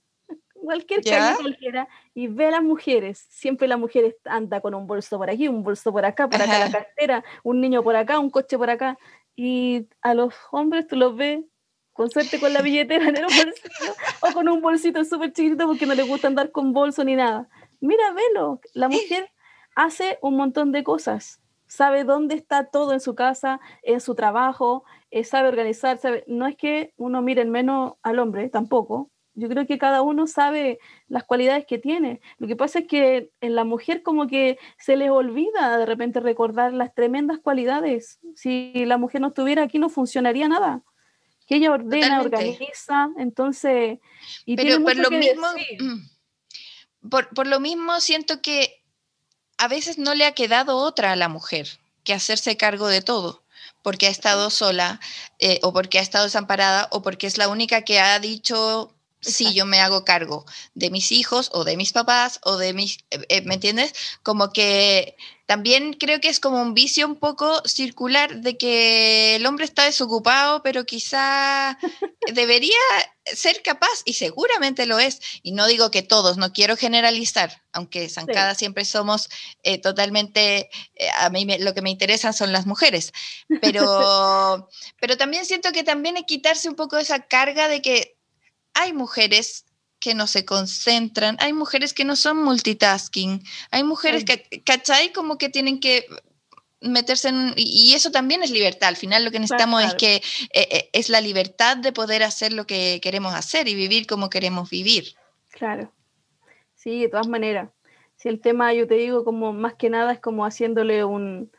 cualquier ¿Ya? calle cualquiera, y ve a las mujeres. Siempre la mujer est- anda con un bolso por aquí, un bolso por acá, por acá la cartera, un niño por acá, un coche por acá. Y a los hombres tú los ves con suerte con la billetera en el (laughs) bolsillo o con un bolsito súper chiquitito porque no les gusta andar con bolso ni nada. Mira, velo, la mujer hace un montón de cosas. Sabe dónde está todo en su casa, en su trabajo, eh, sabe organizar, sabe- no es que uno mire en menos al hombre, tampoco. Yo creo que cada uno sabe las cualidades que tiene. Lo que pasa es que en la mujer como que se les olvida de repente recordar las tremendas cualidades. Si la mujer no estuviera aquí no funcionaría nada. Que ella ordena, Totalmente. organiza, entonces... Y pero tiene por lo mismo, (clears throat) por lo mismo siento que a veces no le ha quedado otra a la mujer que hacerse cargo de todo, porque ha estado sola eh, o porque ha estado desamparada o porque es la única que ha dicho, sí, Exacto. yo me hago cargo de mis hijos o de mis papás o de mis, eh, eh, ¿me entiendes? Como que también creo que es como un vicio un poco circular de que el hombre está desocupado, pero quizá (laughs) debería ser capaz, y seguramente lo es, y no digo que todos, no quiero generalizar, aunque Zancada siempre somos eh, totalmente, eh, a mí me- lo que me interesan son las mujeres, (laughs) pero, pero también siento que también que quitarse un poco esa carga de que hay mujeres que no se concentran, hay mujeres que no son multitasking, hay mujeres que, ¿cachai? Como que tienen que meterse en... Y y eso también es libertad. Al final lo que necesitamos Claro. es que eh, eh, es la libertad de poder hacer lo que queremos hacer y vivir como queremos vivir. Claro. Sí, de todas maneras. Si el tema, yo te digo, como más que nada es como haciéndole un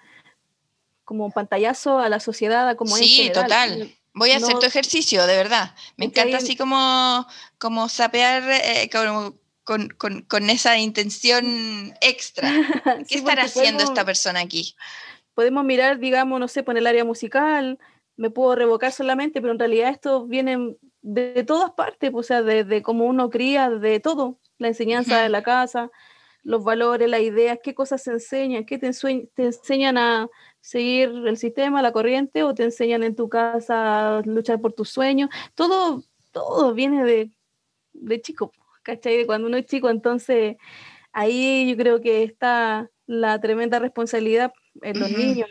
como un pantallazo a la sociedad, a como es en sí, general. total. Voy a hacer no- tu ejercicio, de verdad. Me encanta así como, como sapear, eh, como, con, con, con esa intención extra. (laughs) ¿Qué estará haciendo esta persona aquí? Podemos mirar, digamos, no sé, por el área musical, me puedo revocar solamente, pero en realidad esto viene de, todas partes, o sea, de, cómo uno cría, de todo, la enseñanza de la casa, los valores, las ideas, qué cosas se enseñan, qué te, te enseñan a seguir el sistema, la corriente, o te enseñan en tu casa a luchar por tus sueños, todo, todo viene de, de chico, ¿cachai? De cuando uno es chico, entonces ahí yo creo que está la tremenda responsabilidad en los niños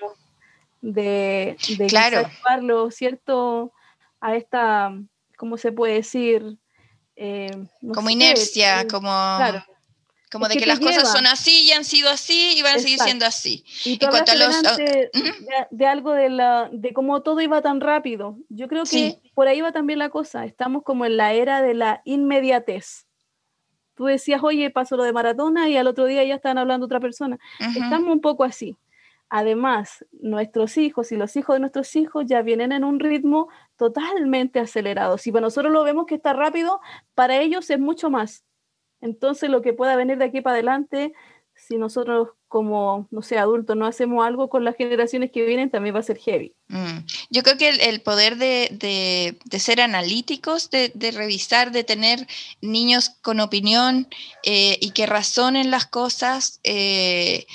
de, de claro. ¿cierto? A esta, ¿cómo se puede decir? Eh, como inercia, como... Como de que, las cosas son así y han sido así y van a seguir siendo así. Y tú los... Ah, de, algo de, la, de cómo todo iba tan rápido. Yo creo que por ahí va también la cosa. Estamos como en la era de la inmediatez. Tú decías, oye, paso lo de maratona y al otro día ya estaban hablando otra persona. Estamos un poco así. Además, nuestros hijos y los hijos de nuestros hijos ya vienen en un ritmo totalmente acelerado. Si para nosotros lo vemos que está rápido, para ellos es mucho más. Entonces, lo que pueda venir de aquí para adelante, si nosotros como, no sé, adultos no hacemos algo con las generaciones que vienen, también va a ser heavy. Mm. Yo creo que el, poder de, ser analíticos, de, revisar, de tener niños con opinión eh, y que razonen las cosas eh,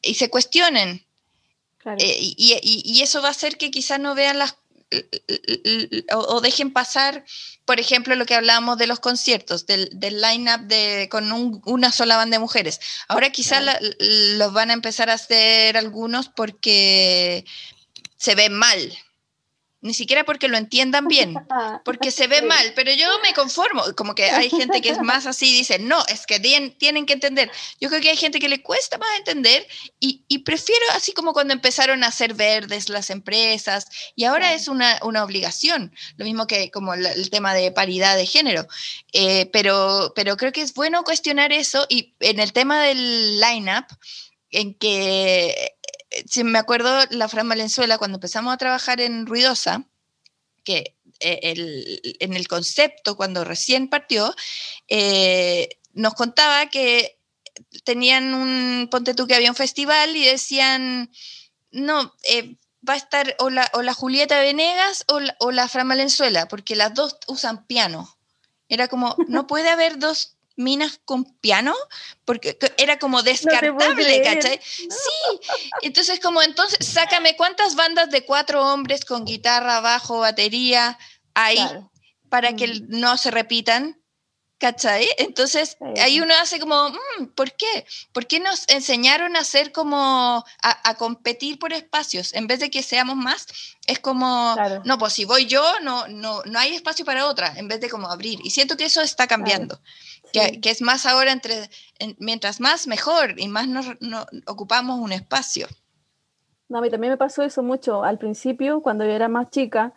y se cuestionen, eh, y, eso va a hacer que quizás no vean las o, dejen pasar, por ejemplo, lo que hablábamos de los conciertos, del, del line-up de, con una sola banda de mujeres. Ahora quizás los van a empezar a hacer algunos porque se ven mal, ni siquiera porque lo entiendan bien, (laughs) porque se ve mal, pero yo me conformo, como que hay gente que es (laughs) más así, dice, no, es que tienen que entender. Yo creo que hay gente que le cuesta más entender y, prefiero así como cuando empezaron a ser verdes las empresas y ahora es una, obligación, lo mismo que como el, tema de paridad de género, eh, pero, pero creo que es bueno cuestionar eso y en el tema del line-up, en que si me acuerdo, la Fran Valenzuela, cuando empezamos a trabajar en Ruidosa, que eh, en el concepto, cuando recién partió, eh, nos contaba que tenían un, ponte tú que había un festival y decían, no, va a estar o la, o la Julieta Venegas o la, o la Fran Valenzuela, porque las dos usan piano. Era como, (laughs) no puede haber dos minas con piano, porque era como descartable, ¿cachai? Sí, entonces como entonces, sácame cuántas bandas de cuatro hombres con guitarra, bajo, batería hay para que mm. no se repitan. ¿Cachai? Entonces ahí uno hace como, mm, ¿por qué? ¿Por qué nos enseñaron a hacer como, a, competir por espacios? En vez de que seamos más, es como, no, pues si voy yo, no, no, no hay espacio para otra, en vez de como abrir. Y siento que eso está cambiando. Que, es más ahora, entre, mientras más, mejor, y más nos, ocupamos un espacio. No, a mí también me pasó eso mucho al principio, cuando yo era más chica,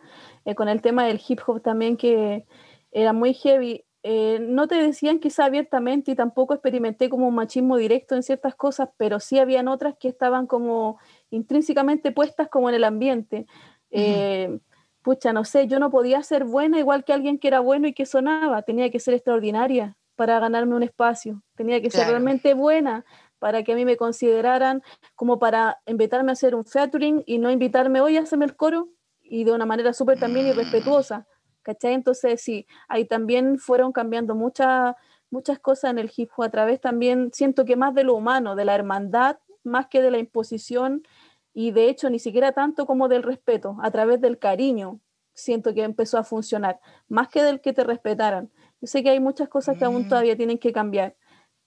eh, con el tema del hip hop también, que era muy heavy. Eh, no te decían quizá abiertamente y tampoco experimenté como un machismo directo en ciertas cosas, pero sí habían otras que estaban como intrínsecamente puestas como en el ambiente. Eh, pucha, no sé, yo no podía ser buena igual que alguien que era bueno y que sonaba, tenía que ser extraordinaria para ganarme un espacio. Tenía que ser realmente buena para que a mí me consideraran como para invitarme a hacer un featuring y no invitarme hoy a hacerme el coro y de una manera súper también irrespetuosa. ¿Cachai? Entonces sí, ahí también fueron cambiando muchas muchas cosas en el hip hop a través también, siento que más de lo humano, de la hermandad, más que de la imposición y de hecho ni siquiera tanto como del respeto, a través del cariño, siento que empezó a funcionar, más que del que te respetaran. Yo sé que hay muchas cosas que aún mm. todavía tienen que cambiar,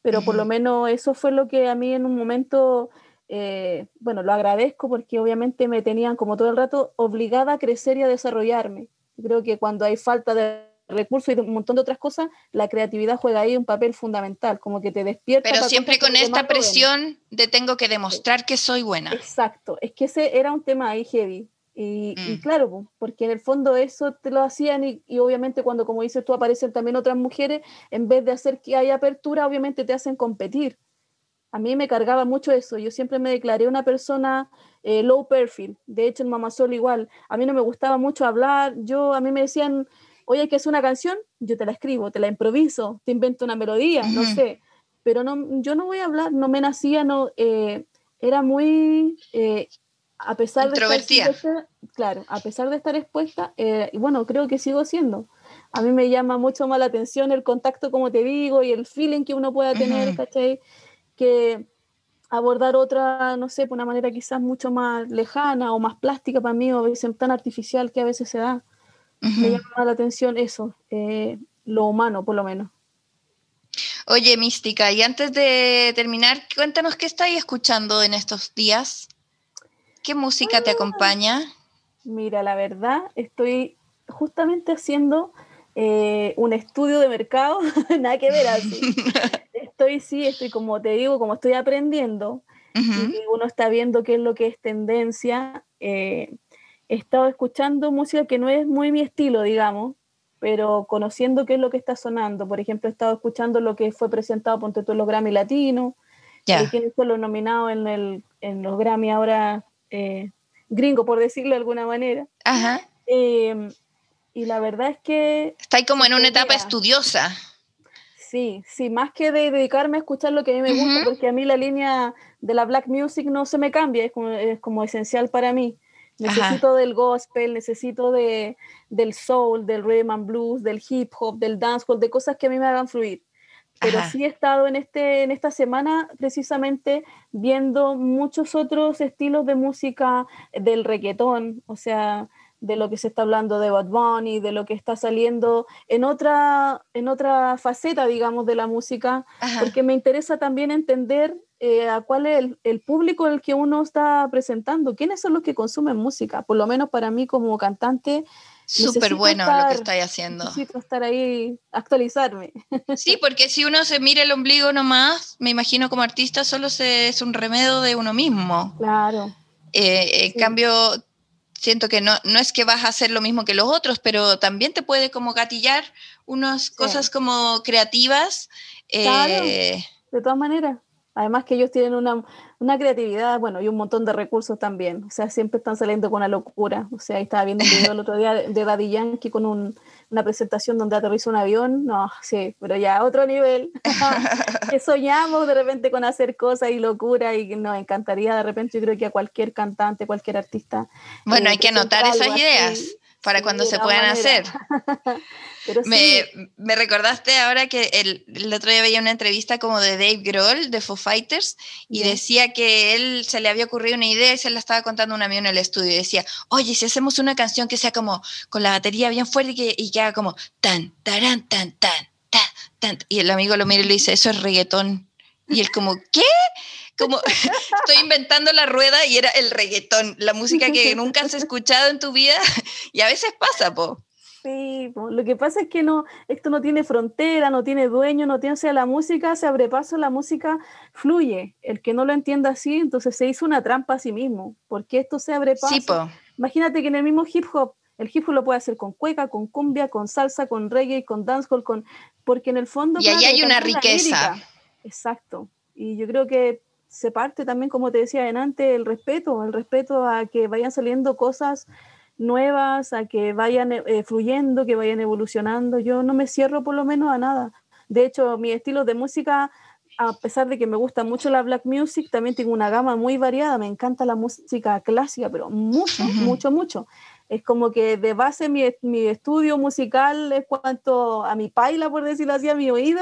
pero por lo menos eso fue lo que a mí en un momento, eh, bueno, lo agradezco porque obviamente me tenían como todo el rato obligada a crecer y a desarrollarme. creo que cuando hay falta de recursos y un montón de otras cosas, la creatividad juega ahí un papel fundamental, como que te despierta. Pero siempre con esta presión de tengo que demostrar que soy buena. Exacto, es que ese era un tema ahí heavy, y, mm. claro, porque en el fondo eso te lo hacían y, obviamente cuando, como dices tú, aparecen también otras mujeres, en vez de hacer que haya apertura, obviamente te hacen competir. A mí me cargaba mucho eso. Yo siempre me declaré una persona eh, low perfil. De hecho, en Mamasol igual. A mí no me gustaba mucho hablar. Yo, a mí me decían, oye, que hacer una canción, yo te la escribo, te la improviso, te invento una melodía, no sé, pero no, yo no voy a hablar, no me nacía, no, eh, era muy, eh, a pesar de estar, claro, a pesar de estar expuesta, eh, bueno, creo que sigo siendo. A mí me llama mucho más la atención el contacto, como te digo, y el feeling que uno pueda tener, ¿cachai? Que abordar otra, no sé, de una manera quizás mucho más lejana o más plástica para mí, o a veces tan artificial que a veces se da. Me llama la atención eso, eh, lo humano por lo menos. Oye, Mística, y antes de terminar, cuéntanos qué estáis escuchando en estos días. ¿Qué música te ah. acompaña? Mira, la verdad, estoy justamente haciendo eh, un estudio de mercado, (laughs) nada que ver así. (laughs) estoy, sí, estoy como te digo, como estoy aprendiendo, y uno está viendo qué es lo que es tendencia. Eh, he estado escuchando música que no es muy mi estilo, digamos, pero conociendo qué es lo que está sonando. Por ejemplo, he estado escuchando lo que fue presentado por los Grammy Latino, yeah. quiénes son los nominados en, el, en los Grammy ahora eh, gringo, por decirlo de alguna manera. Ajá. Em, y la verdad es que... Está ahí como en una etapa estudiosa. Sí, sí, más que de dedicarme a escuchar lo que a mí me gusta, porque a mí la línea de la black music no se me cambia, es como, es como esencial para mí. Necesito del gospel, necesito de, del soul, del rhythm and blues, del hip hop, del dancehall, de cosas que a mí me hagan fluir. Pero sí he estado en, este, en esta semana precisamente viendo muchos otros estilos de música del reggaetón, o sea, de lo que se está hablando de Bad Bunny, de lo que está saliendo en otra, en otra faceta, digamos, de la música, porque me interesa también entender eh, a cuál es el, público al que uno está presentando, quiénes son los que consumen música, por lo menos para mí como cantante. Súper bueno lo que estáis haciendo. Necesito estar ahí, actualizarme. (laughs) Sí, porque si uno se mira el ombligo nomás, me imagino como artista solo se, es un remedio de uno mismo. Claro. Eh, en cambio, siento que no, no es que vas a hacer lo mismo que los otros, pero también te puede como gatillar unas cosas como creativas. Eh, de todas maneras. Además que ellos tienen una, una, creatividad, bueno, y un montón de recursos también. O sea, siempre están saliendo con una locura. O sea, estaba viendo un video el otro día de Daddy Yankee con un, una presentación donde aterriza un avión. No, sí, pero ya otro nivel. (laughs) que soñamos de repente con hacer cosas y locura y nos encantaría de repente, yo creo que a cualquier cantante, cualquier artista. Bueno, hay que anotar esas ideas para cuando se puedan hacer. (laughs) me, me, recordaste ahora que el, el, otro día veía una entrevista como de Dave Grohl de Foo Fighters y decía que él se le había ocurrido una idea y se la estaba contando un amigo en el estudio y decía, oye, si hacemos una canción que sea como con la batería bien fuerte y que, y que haga como tan, taran, tan, tan, tan, tan. Y el amigo lo mira y le dice, eso es reggaetón. Y él como, ¿qué? Como (laughs) estoy inventando la rueda y era el reggaetón, la música que (laughs) nunca has escuchado en tu vida (laughs) y a veces pasa, po. Sí, lo que pasa es que no, esto no tiene frontera, no tiene dueño, no tiene, o sea, la música se abre paso, la música fluye. El que no lo entienda así, entonces se hizo una trampa a sí mismo, porque esto se abre paso. Sí, po. Imagínate que en el mismo hip hop, el hip hop lo puede hacer con cueca, con cumbia, con salsa, con reggae, con dancehall, con porque en el fondo y ahí hay una riqueza. Exacto. Y yo creo que se parte también, como te decía antes, el respeto, el respeto a que vayan saliendo cosas nuevas, a que vayan eh, fluyendo, que vayan evolucionando. Yo no me cierro por lo menos a nada. De hecho, mi estilo de música, a pesar de que me gusta mucho la black music, también tengo una gama muy variada. Me encanta la música clásica, pero mucho, mucho, mucho. Es como que de base mi, mi, estudio musical es cuanto a mi paila, por decirlo así, a mi oído,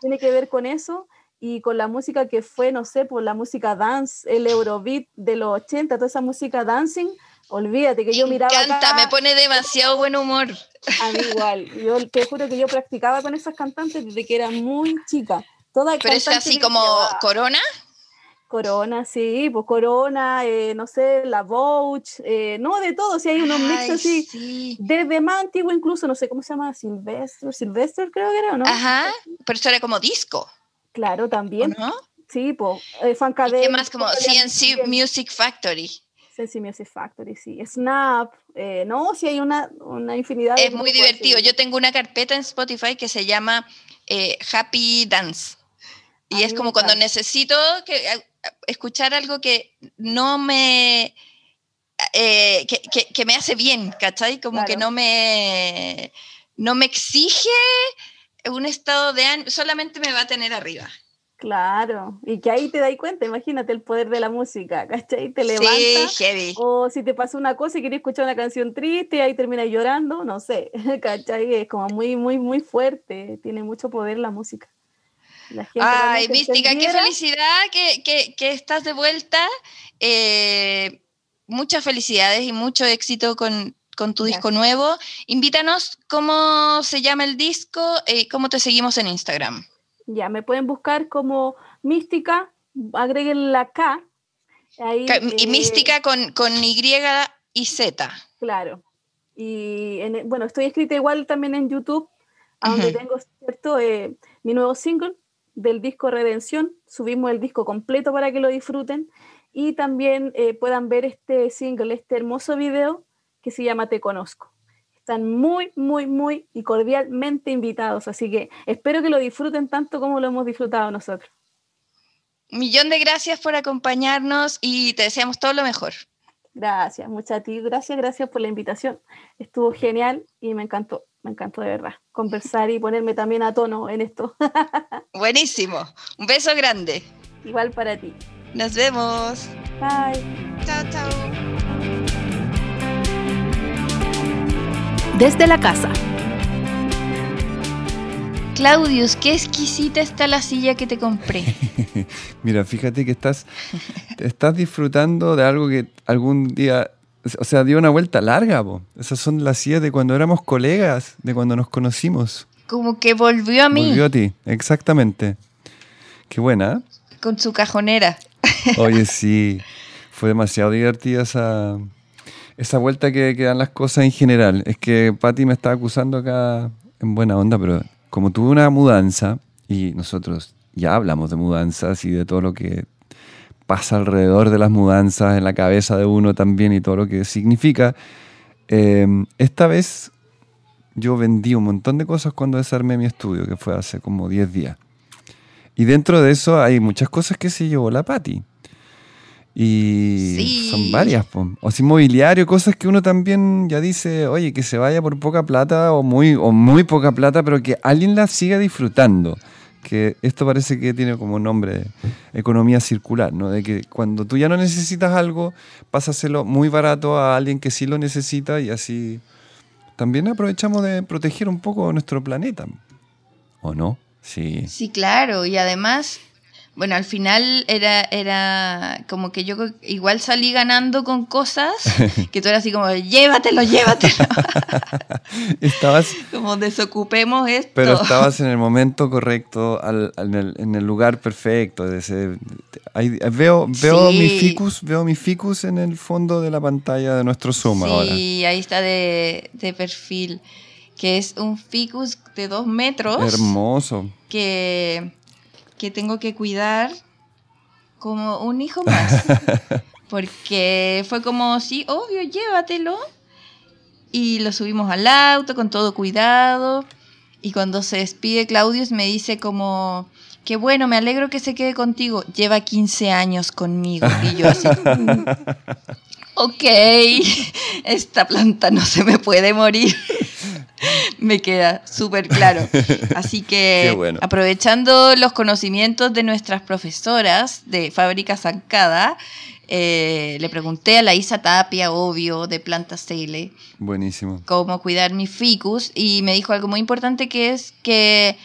tiene que ver con eso y con la música que fue, no sé, por la música dance, el Eurobeat de los 80, toda esa música dancing, olvídate que yo miraba. Me encanta, me pone demasiado buen humor. A mí igual, yo te juro que yo practicaba con esas cantantes desde que era muy chica. Toda Pero es así como Corona. Corona, sí, pues Corona, eh, no sé, la Vouch, eh, no, de todo, si hay unos mix así, desde más antiguo incluso, no sé cómo se llama, Silvestre, Silvestre creo que era, ¿no? Ajá, pero eso era como disco. Claro, también. ¿No? Sí, pues, eh, ¿Qué más como CNC Music Factory? CNC Music Factory, sí. Snap, eh, no, sí hay una, una infinidad. Es muy divertido. Yo tengo una carpeta en Spotify que se llama eh, Happy Dance. Y es como cuando necesito que, escuchar algo que no me... Eh, que, que, me hace bien, ¿cachai? Como que no me no me exige un estado de ánimo, solamente me va a tener arriba. Claro, y que ahí te das cuenta, imagínate el poder de la música, ¿cachai? Te levanta. Sí, heavy. O si te pasa una cosa y quieres escuchar una canción triste y ahí terminas llorando, no sé, (laughs) ¿cachai? Es como muy, muy, muy fuerte, tiene mucho poder la música. Ay, Mística, qué felicidad que, que, que, estás de vuelta. Eh, muchas felicidades y mucho éxito con, con tu disco nuevo. Invítanos cómo se llama el disco y eh, cómo te seguimos en Instagram. Ya, me pueden buscar como Mística, agreguen la K. y eh, Mística con, con Y y Z. Claro. Y bueno, estoy escrita igual también en YouTube, donde tengo, ¿cierto? Eh, mi nuevo single del disco Redención. Subimos el disco completo para que lo disfruten y también eh, puedan ver este single, este hermoso video que se llama Te Conozco. Están muy, muy, muy y cordialmente invitados, así que espero que lo disfruten tanto como lo hemos disfrutado nosotros. Millón de gracias por acompañarnos y te deseamos todo lo mejor. Gracias, muchas a ti, gracias, gracias por la invitación. Estuvo genial y me encantó, me encantó de verdad conversar y ponerme también a tono en esto. (laughs) Buenísimo, un beso grande. Igual para ti. Nos vemos. Bye. Chao, chao. Desde la casa. Claudius, qué exquisita está la silla que te compré. (laughs) Mira, fíjate que estás, estás disfrutando de algo que algún día, o sea, dio una vuelta larga. Esas son las sillas de cuando éramos colegas, de cuando nos conocimos. Como que volvió a mí. Volvió a ti, exactamente. Qué buena. ¿eh? Con su cajonera. Oye, (laughs) sí, fue demasiado divertida esa, esa vuelta que, dan las cosas en general. Es que Patti me está acusando acá en buena onda, pero como tuve una mudanza, y nosotros ya hablamos de mudanzas y de todo lo que pasa alrededor de las mudanzas en la cabeza de uno también y todo lo que significa, em, esta vez yo vendí un montón de cosas cuando desarmé mi estudio, que fue hace como 10 días. Y dentro de eso hay muchas cosas que se llevó la Patti. Y son varias, o sin mobiliario, cosas que uno también ya dice, oye, que se vaya por poca plata o muy, o muy poca plata, pero que alguien la siga disfrutando. Que esto parece que tiene como nombre economía circular, ¿no? De que cuando tú ya no necesitas algo, pásaselo muy barato a alguien que sí lo necesita y así también aprovechamos de proteger un poco nuestro planeta. ¿O no? Sí. Sí, claro. Y además bueno, al final era, era como que yo igual salí ganando con cosas (laughs) que tú eras así como, llévatelo, llévatelo. (laughs) estabas... como desocupemos esto. Pero estabas en el momento correcto, en, el, lugar perfecto. veo veo mi ficus, veo mi ficus en el fondo de la pantalla de nuestro Zoom sí, ahora. Sí, ahí está de, de perfil, que es un ficus de dos metros. Hermoso. Que que tengo que cuidar como un hijo más. (laughs) Porque fue como, sí, obvio, llévatelo. Y lo subimos al auto con todo cuidado. Y cuando se despide Claudius me dice como, qué bueno, me alegro que se quede contigo. Lleva 15 años conmigo. Y yo así, mm, (laughs) ok, esta planta no se me puede morir. (laughs) me queda súper claro. Así que (laughs) aprovechando los conocimientos de nuestras profesoras de Fábrica Zancada, eh, le pregunté a la Isa Tapia, obvio, de Plantas Tele. Buenísimo. Cómo cuidar mi ficus y me dijo algo muy importante que es que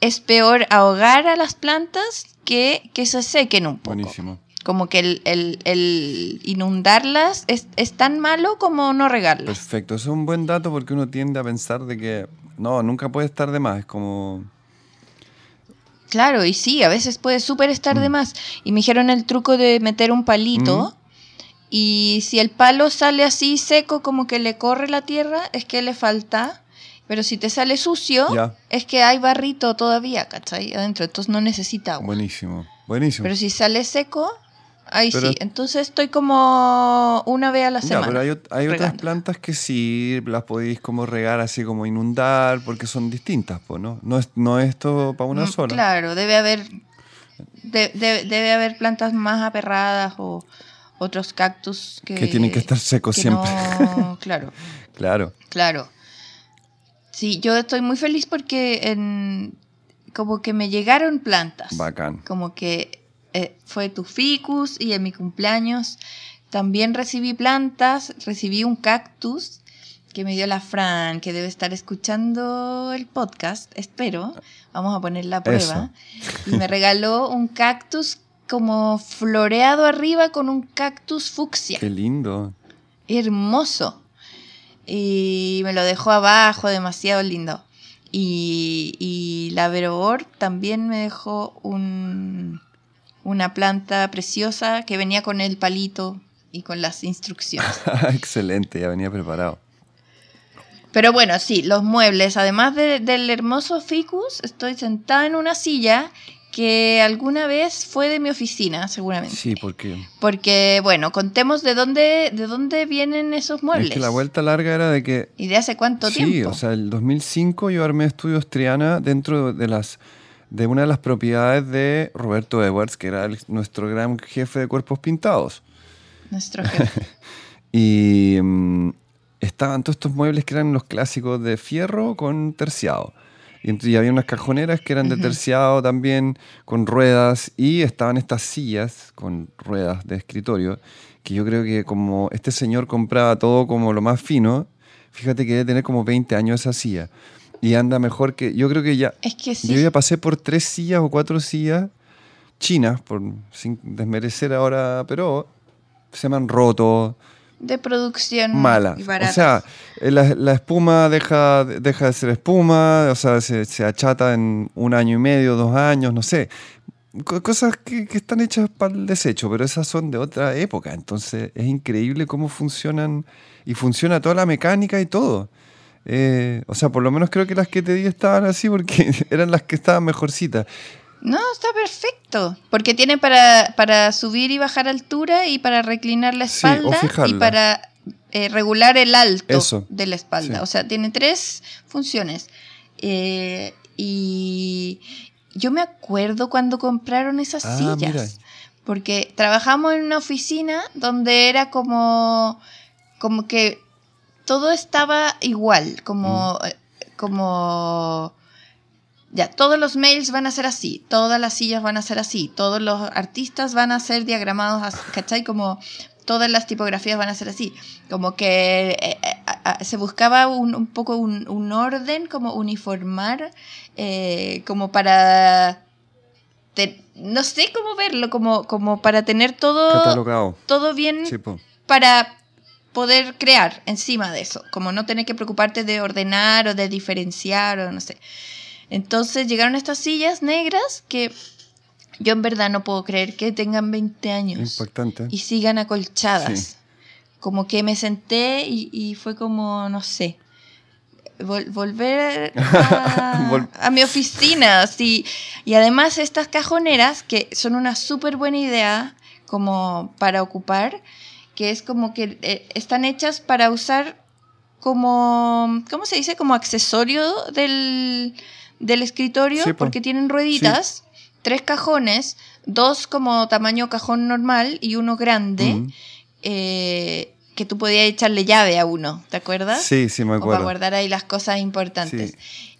es peor ahogar a las plantas que que se sequen un poco. Buenísimo como que el, inundarlas es, tan malo como no regarlas. Perfecto, eso es un buen dato porque uno tiende a pensar de que no, nunca puede estar de más, es como... Claro, y sí, a veces puede súper estar de mm. más. Y me dijeron el truco de meter un palito mm. y si el palo sale así seco como que le corre la tierra, es que le falta. Pero si te sale sucio, es que hay barrito todavía, ¿cachai? Adentro, entonces no necesita agua. Buenísimo, buenísimo. Pero si sale seco, Ahí sí, entonces estoy como una vez a la semana. pero hay, otras plantas que sí las podéis como regar así como inundar porque son distintas, ¿no? No es, no esto para una mm, sola. Claro, debe haber, debe haber plantas más aperradas o otros cactus que... Que tienen que estar secos siempre. (laughs) claro. claro. Claro. Sí, yo estoy muy feliz porque en, como que me llegaron plantas. Bacán. Como que eh, fue tu ficus y en mi cumpleaños también recibí plantas, recibí un cactus que me dio la Fran, que debe estar escuchando el podcast, espero. Vamos a poner la prueba. Y me regaló un cactus como floreado arriba con un cactus fucsia. Qué lindo. Hermoso. Y me lo dejó abajo, demasiado lindo. Y, y la Verobor también me dejó un, una planta preciosa que venía con el palito y con las instrucciones. (laughs) Excelente, ya venía preparado. Pero bueno, sí, los muebles, además de- del hermoso ficus, estoy sentada en una silla que alguna vez fue de mi oficina, seguramente. Sí, porque Porque, bueno, contemos de dónde, de dónde vienen esos muebles. es que la vuelta larga era de que ¿Y de hace cuánto sí, tiempo? o sea, el 2005 yo armé Estudios Triana dentro de las de una de las propiedades de Roberto Edwards, que era el- nuestro gran jefe de cuerpos pintados. Nuestro jefe. (laughs) Y mm, estaban todos estos muebles que eran los clásicos de fierro con terciado. Y, había unas cajoneras que eran de terciado también, con ruedas, y estaban estas sillas con ruedas de escritorio, que yo creo que como este señor compraba todo como lo más fino, fíjate que debe tener como 20 años esa silla. Y anda mejor que... Yo creo que ya... es que sí. Yo ya pasé por tres sillas o cuatro sillas chinas, por, sin desmerecer ahora, pero se me han roto, de producción mala. y O barata. sea, eh, la, la espuma deja, deja de ser espuma, o sea, se, se achata en un año y medio, dos años, no sé. Co- cosas que, que están hechas para el desecho, pero esas son de otra época. Entonces es increíble cómo funcionan y funciona toda la mecánica y todo. Eh, o sea, por lo menos creo que las que te di estaban así porque (laughs) eran las que estaban mejorcitas. No, está perfecto. Porque tiene para, para subir y bajar altura y para reclinar la Sí, espalda y para eh, regular el alto Eso, de la espalda. sí. O sea, tiene tres funciones. Eh, y yo me acuerdo cuando compraron esas Ah, sillas. mira. Porque trabajamos en una oficina donde era como, como que todo estaba igual, como, Mm. eh, como ya, todos los mails van a ser así, todas las sillas van a ser así, todos los artistas van a ser diagramados, así, ¿cachai? Como todas las tipografías van a ser así. Como que eh, eh, a- a- se buscaba un, un poco un, un orden, como uniformar, eh, como para... te- no sé cómo verlo, como, como para tener todo, Catalogado. todo bien Sí, para poder crear encima de eso, como no tener que preocuparte de ordenar o de diferenciar o no sé. Entonces llegaron estas sillas negras que yo en verdad no puedo creer que tengan 20 años Impactante. y sigan acolchadas. Sí. Como que me senté y, y fue como, no sé, vol- volver a, (laughs) Vol- a mi oficina. así. Y además estas cajoneras, que son una súper buena idea como para ocupar, que es como que eh, están hechas para usar como, ¿cómo se dice? Como accesorio del, del escritorio, Sí, porque tienen rueditas, tres cajones, dos como tamaño cajón normal y uno grande, Mm. eh, que tú podías echarle llave a uno, ¿te acuerdas? Sí, sí, me O para acuerdo. guardar ahí las cosas importantes. Sí.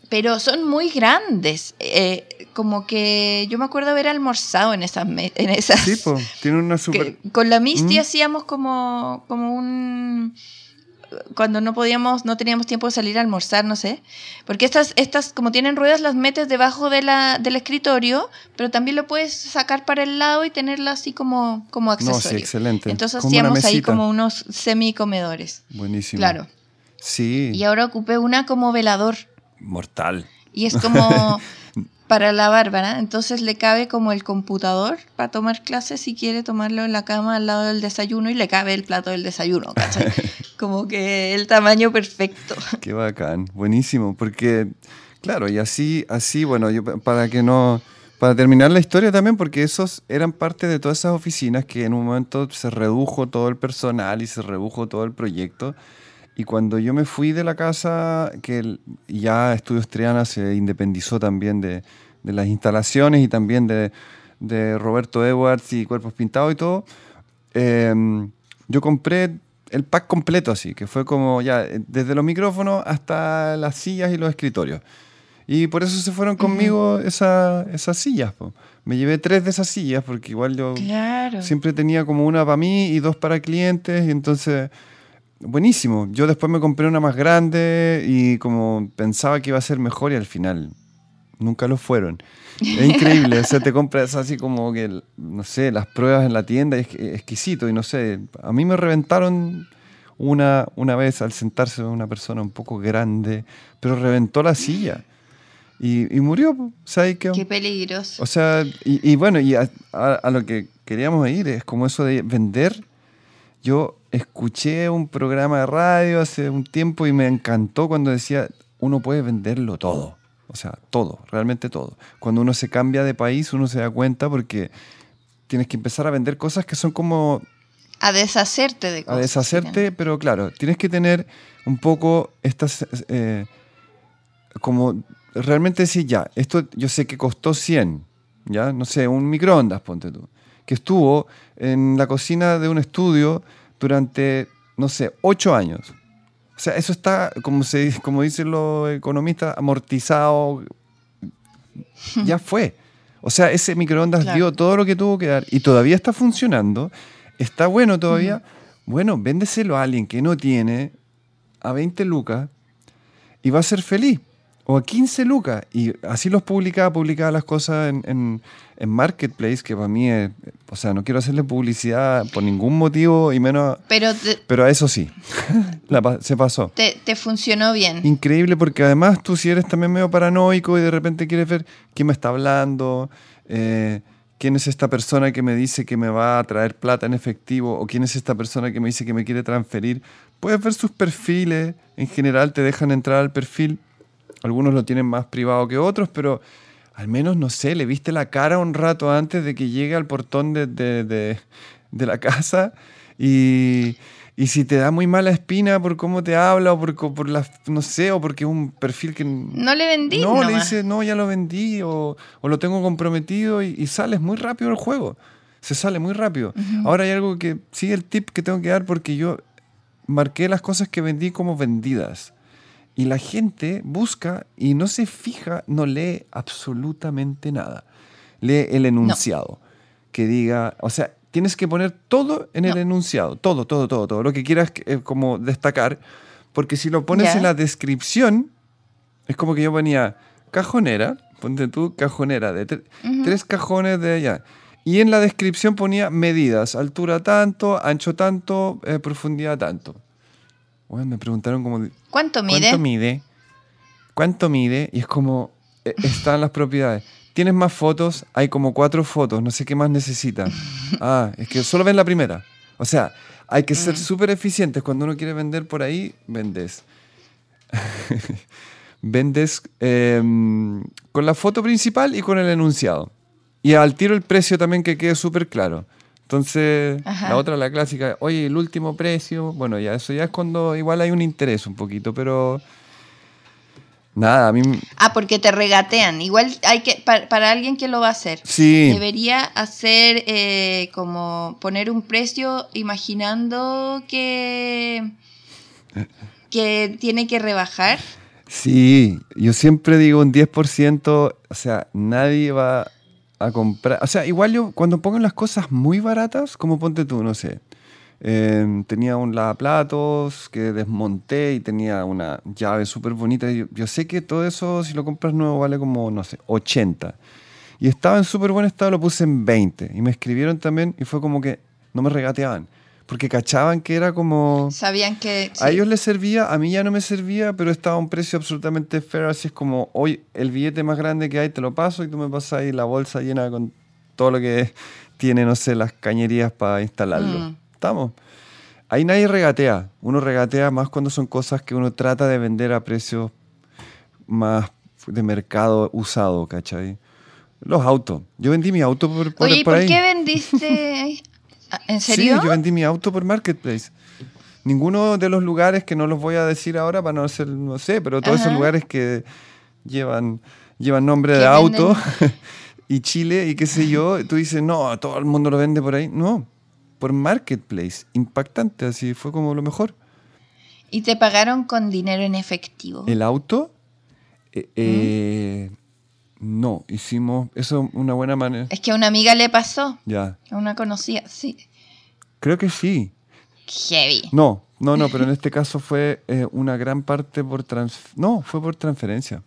Pero son muy grandes. eh, como que yo me acuerdo haber almorzado en esas. En esas Sí, po. Tiene una super... (laughs) que con la Misty Mm. hacíamos como, como un. Cuando no podíamos, no teníamos tiempo de salir a almorzar, no sé. Porque estas, estas como tienen ruedas, las metes debajo de la, del escritorio, pero también lo puedes sacar para el lado y tenerla así como, como No, accesorio. sí, excelente. Entonces Como hacíamos ahí como unos semicomedores. Buenísimo. Claro. Sí. Y ahora ocupé una como velador. Mortal. Y es como (laughs) para la Bárbara. Entonces le cabe como el computador para tomar clases si quiere tomarlo en la cama al lado del desayuno y le cabe el plato del desayuno, ¿cachai? (laughs) como que el tamaño perfecto. (laughs) Qué bacán. Buenísimo. Porque, claro, y así, así, bueno, yo para que no. Para terminar la historia también, porque esos eran parte de todas esas oficinas que en un momento se redujo todo el personal y se redujo todo el proyecto. Y cuando yo me fui de la casa, que el- ya Estudios Triana se independizó también de, de las instalaciones y también de, de Roberto Edwards y Cuerpos Pintados y todo, eh, yo compré el pack completo así, que fue como ya, eh, desde los micrófonos hasta las sillas y los escritorios. Y por eso se fueron conmigo esa- esas sillas. po. Me llevé tres de esas sillas porque igual yo Claro. siempre tenía como una para mí y dos para clientes y entonces buenísimo. Yo después me compré una más grande y como pensaba que iba a ser mejor y al final nunca lo fueron. Es increíble, o sea, te compras así como que, no sé, las pruebas en la tienda, es exquisito y no sé, a mí me reventaron una, una vez al sentarse una persona un poco grande, pero reventó la silla y, y murió, o sea, y quedó. Qué peligroso. O sea, y, y bueno, y a, a- a lo que queríamos ir es como eso de vender. Yo escuché un programa de radio hace un tiempo y me encantó cuando decía, uno puede venderlo todo. O sea, todo, realmente todo. Cuando uno se cambia de país, uno se da cuenta porque tienes que empezar a vender cosas que son como A deshacerte de cosas. a deshacerte, pero claro, tienes que tener un poco estas, eh, como realmente decir, ya, esto yo sé que costó 100, ya, no sé, un microondas, ponte tú, que estuvo en la cocina de un estudio durante, no sé, 8 años. O sea, eso está, como, se, como dicen los economistas, amortizado, (laughs) ya fue. O sea, ese microondas Claro. dio todo lo que tuvo que dar y todavía está funcionando, está bueno todavía. Bueno, véndeselo a alguien que no tiene a 20 lucas y va a ser feliz. O a 15 lucas. Y así los publicaba, publicaba las cosas en, en- en Marketplace, que para mí es, o sea, no quiero hacerle publicidad por ningún motivo y menos, Pero te, pero a eso sí, (laughs) La se pasó. te- te funcionó bien. Increíble porque además tú si eres también medio paranoico y de repente quieres ver quién me está hablando, eh, quién es esta persona que me dice que me va a traer plata en efectivo o quién es esta persona que me dice que me quiere transferir. Puedes ver sus perfiles, en general te dejan entrar al perfil, algunos lo tienen más privado que otros, pero al menos, no sé, le viste la cara un rato antes de que llegue al portón de, de- de- de la casa y, y si te da muy mala espina por cómo te habla o por, por las, no sé, o porque es un perfil que... No le vendí. No, le nomás. dices, no, ya lo vendí o, o lo tengo comprometido y, y sales muy rápido del juego. Se sale muy rápido. Ahora hay algo que, sigue el tip que tengo que dar porque yo marqué las cosas que vendí como vendidas. Y la gente busca y no se fija, no lee absolutamente nada. Lee el enunciado. Que diga, o sea, tienes que poner todo en el enunciado. Todo, todo, todo, todo. Lo que quieras eh, como destacar. Porque si lo pones en la descripción, es como que yo ponía cajonera, ponte tú cajonera, de tre- tres cajones de allá. Y en la descripción ponía medidas, altura tanto, ancho tanto, eh, profundidad tanto. Bueno, me preguntaron como, ¿Cuánto mide? ¿cuánto mide? ¿Cuánto mide? Y es como, eh, (laughs) están las propiedades. ¿Tienes más fotos? Hay como cuatro fotos, no sé qué más necesitas. (laughs) Ah, es que solo ven la primera. O sea, hay que ser Mm. súper eficientes. Cuando uno quiere vender por ahí, vendes. (laughs) vendes eh, con la foto principal y con el enunciado. Y al tiro el precio también que quede súper claro. Entonces, Ajá. la otra, la clásica, oye, el último precio, bueno, ya eso ya es cuando igual hay un interés un poquito, pero nada, a mí Ah, porque te regatean. Igual hay que, para, para alguien que lo va a hacer. sí, Debería hacer eh, como poner un precio imaginando que, que tiene que rebajar. sí, yo siempre digo un 10%, o sea, nadie va a comprar, o sea, igual yo cuando pongo las cosas muy baratas, como ponte tú, no sé, eh, tenía un lavaplatos que desmonté y tenía una llave súper bonita. Yo, yo sé que todo eso, si lo compras nuevo, vale como, no sé, 80. Y estaba en súper buen estado, lo puse en 20. Y me escribieron también y fue como que no me regateaban. Porque cachaban que era como... Sabían que... A sí. ellos les servía, a mí ya no me servía, pero estaba a un precio absolutamente fair. Así es como, hoy el billete más grande que hay te lo paso y tú me pasas ahí la bolsa llena con todo lo que tiene, no sé, las cañerías para instalarlo. Mm. Estamos. Ahí nadie regatea. Uno regatea más cuando son cosas que uno trata de vender a precios más de mercado usado, ¿cachai? Los autos. Yo vendí mi auto por, por, Oye, ¿y por por ahí. qué (laughs) vendiste? Ah, ¿En serio? Sí, yo vendí mi auto por Marketplace. Ninguno de los lugares que no los voy a decir ahora para no hacer, no sé, pero todos esos lugares que llevan, llevan nombre de auto (laughs) y Chile y qué sé yo, tú dices, no, todo el mundo lo vende por ahí. No, por Marketplace. Impactante, así fue como lo mejor. ¿Y te pagaron con dinero en efectivo? El auto, eh, eh, no, hicimos, eso una buena manera. Es que a una amiga le pasó, Ya, a una conocida, sí. creo que sí. Heavy. No, no, no, pero en este caso fue eh, una gran parte por trans... No, fue por transferencia.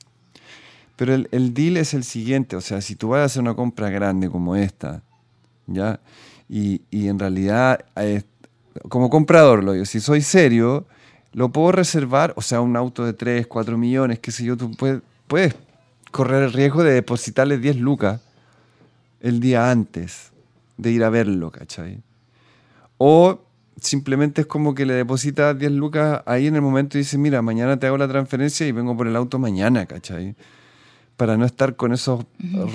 Pero el, el deal es el siguiente, o sea, si tú vas a hacer una compra grande como esta, ¿ya? Y, y en realidad, eh, como comprador, lo digo, si soy serio, lo puedo reservar, o sea, un auto de 3, 4 millones, qué sé yo, tú puedes, puedes correr el riesgo de depositarle 10 lucas el día antes de ir a verlo, ¿cachai? O simplemente es como que le depositas 10 lucas ahí en el momento y dices, mira, mañana te hago la transferencia y vengo por el auto mañana, ¿cachai? Para no estar con esos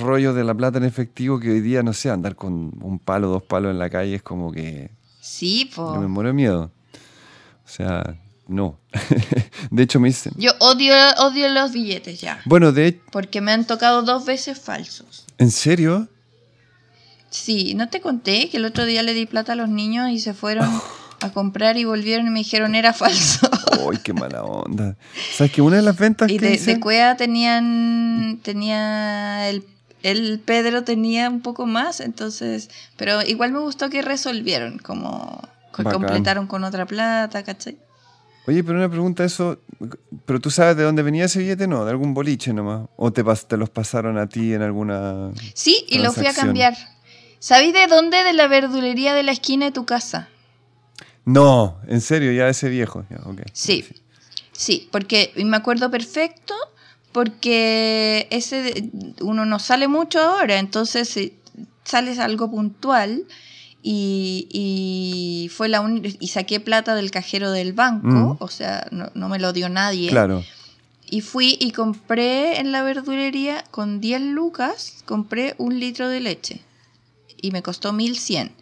rollos de la plata en efectivo que hoy día, no sé, andar con un palo, dos palos en la calle es como que Sí, po. me muero de miedo. O sea, no. (laughs) de hecho me dicen... Yo odio, odio los billetes ya. Bueno, de Porque me han tocado dos veces falsos. ¿en serio? Sí, ¿no te conté que el otro día le di plata a los niños y se fueron a comprar y volvieron y me dijeron era falso? (laughs) ¡Ay, qué mala onda! ¿Sabes que una de las ventas y que de, hice- de cueva tenían, tenía el, el Pedro tenía un poco más, entonces, pero igual me gustó que resolvieron, como que completaron con otra plata, ¿cachai? Oye, pero una pregunta eso, pero tú sabes de dónde venía ese billete, ¿no? De algún boliche nomás. ¿O te, pas- te los pasaron a ti en alguna... Sí, y lo fui a cambiar. ¿Sabéis de dónde? De la verdulería de la esquina de tu casa. No, en serio, ya ese viejo. Ya, ok. Sí, sí, porque y me acuerdo perfecto, porque ese de- uno no sale mucho ahora, entonces eh, sales algo puntual y, y fue la uni- y saqué plata del cajero del banco, Mm. o sea, no, no me lo dio nadie. Claro. Y fui y compré en la verdulería con 10 lucas, compré un litro de leche. Y me costó 1100.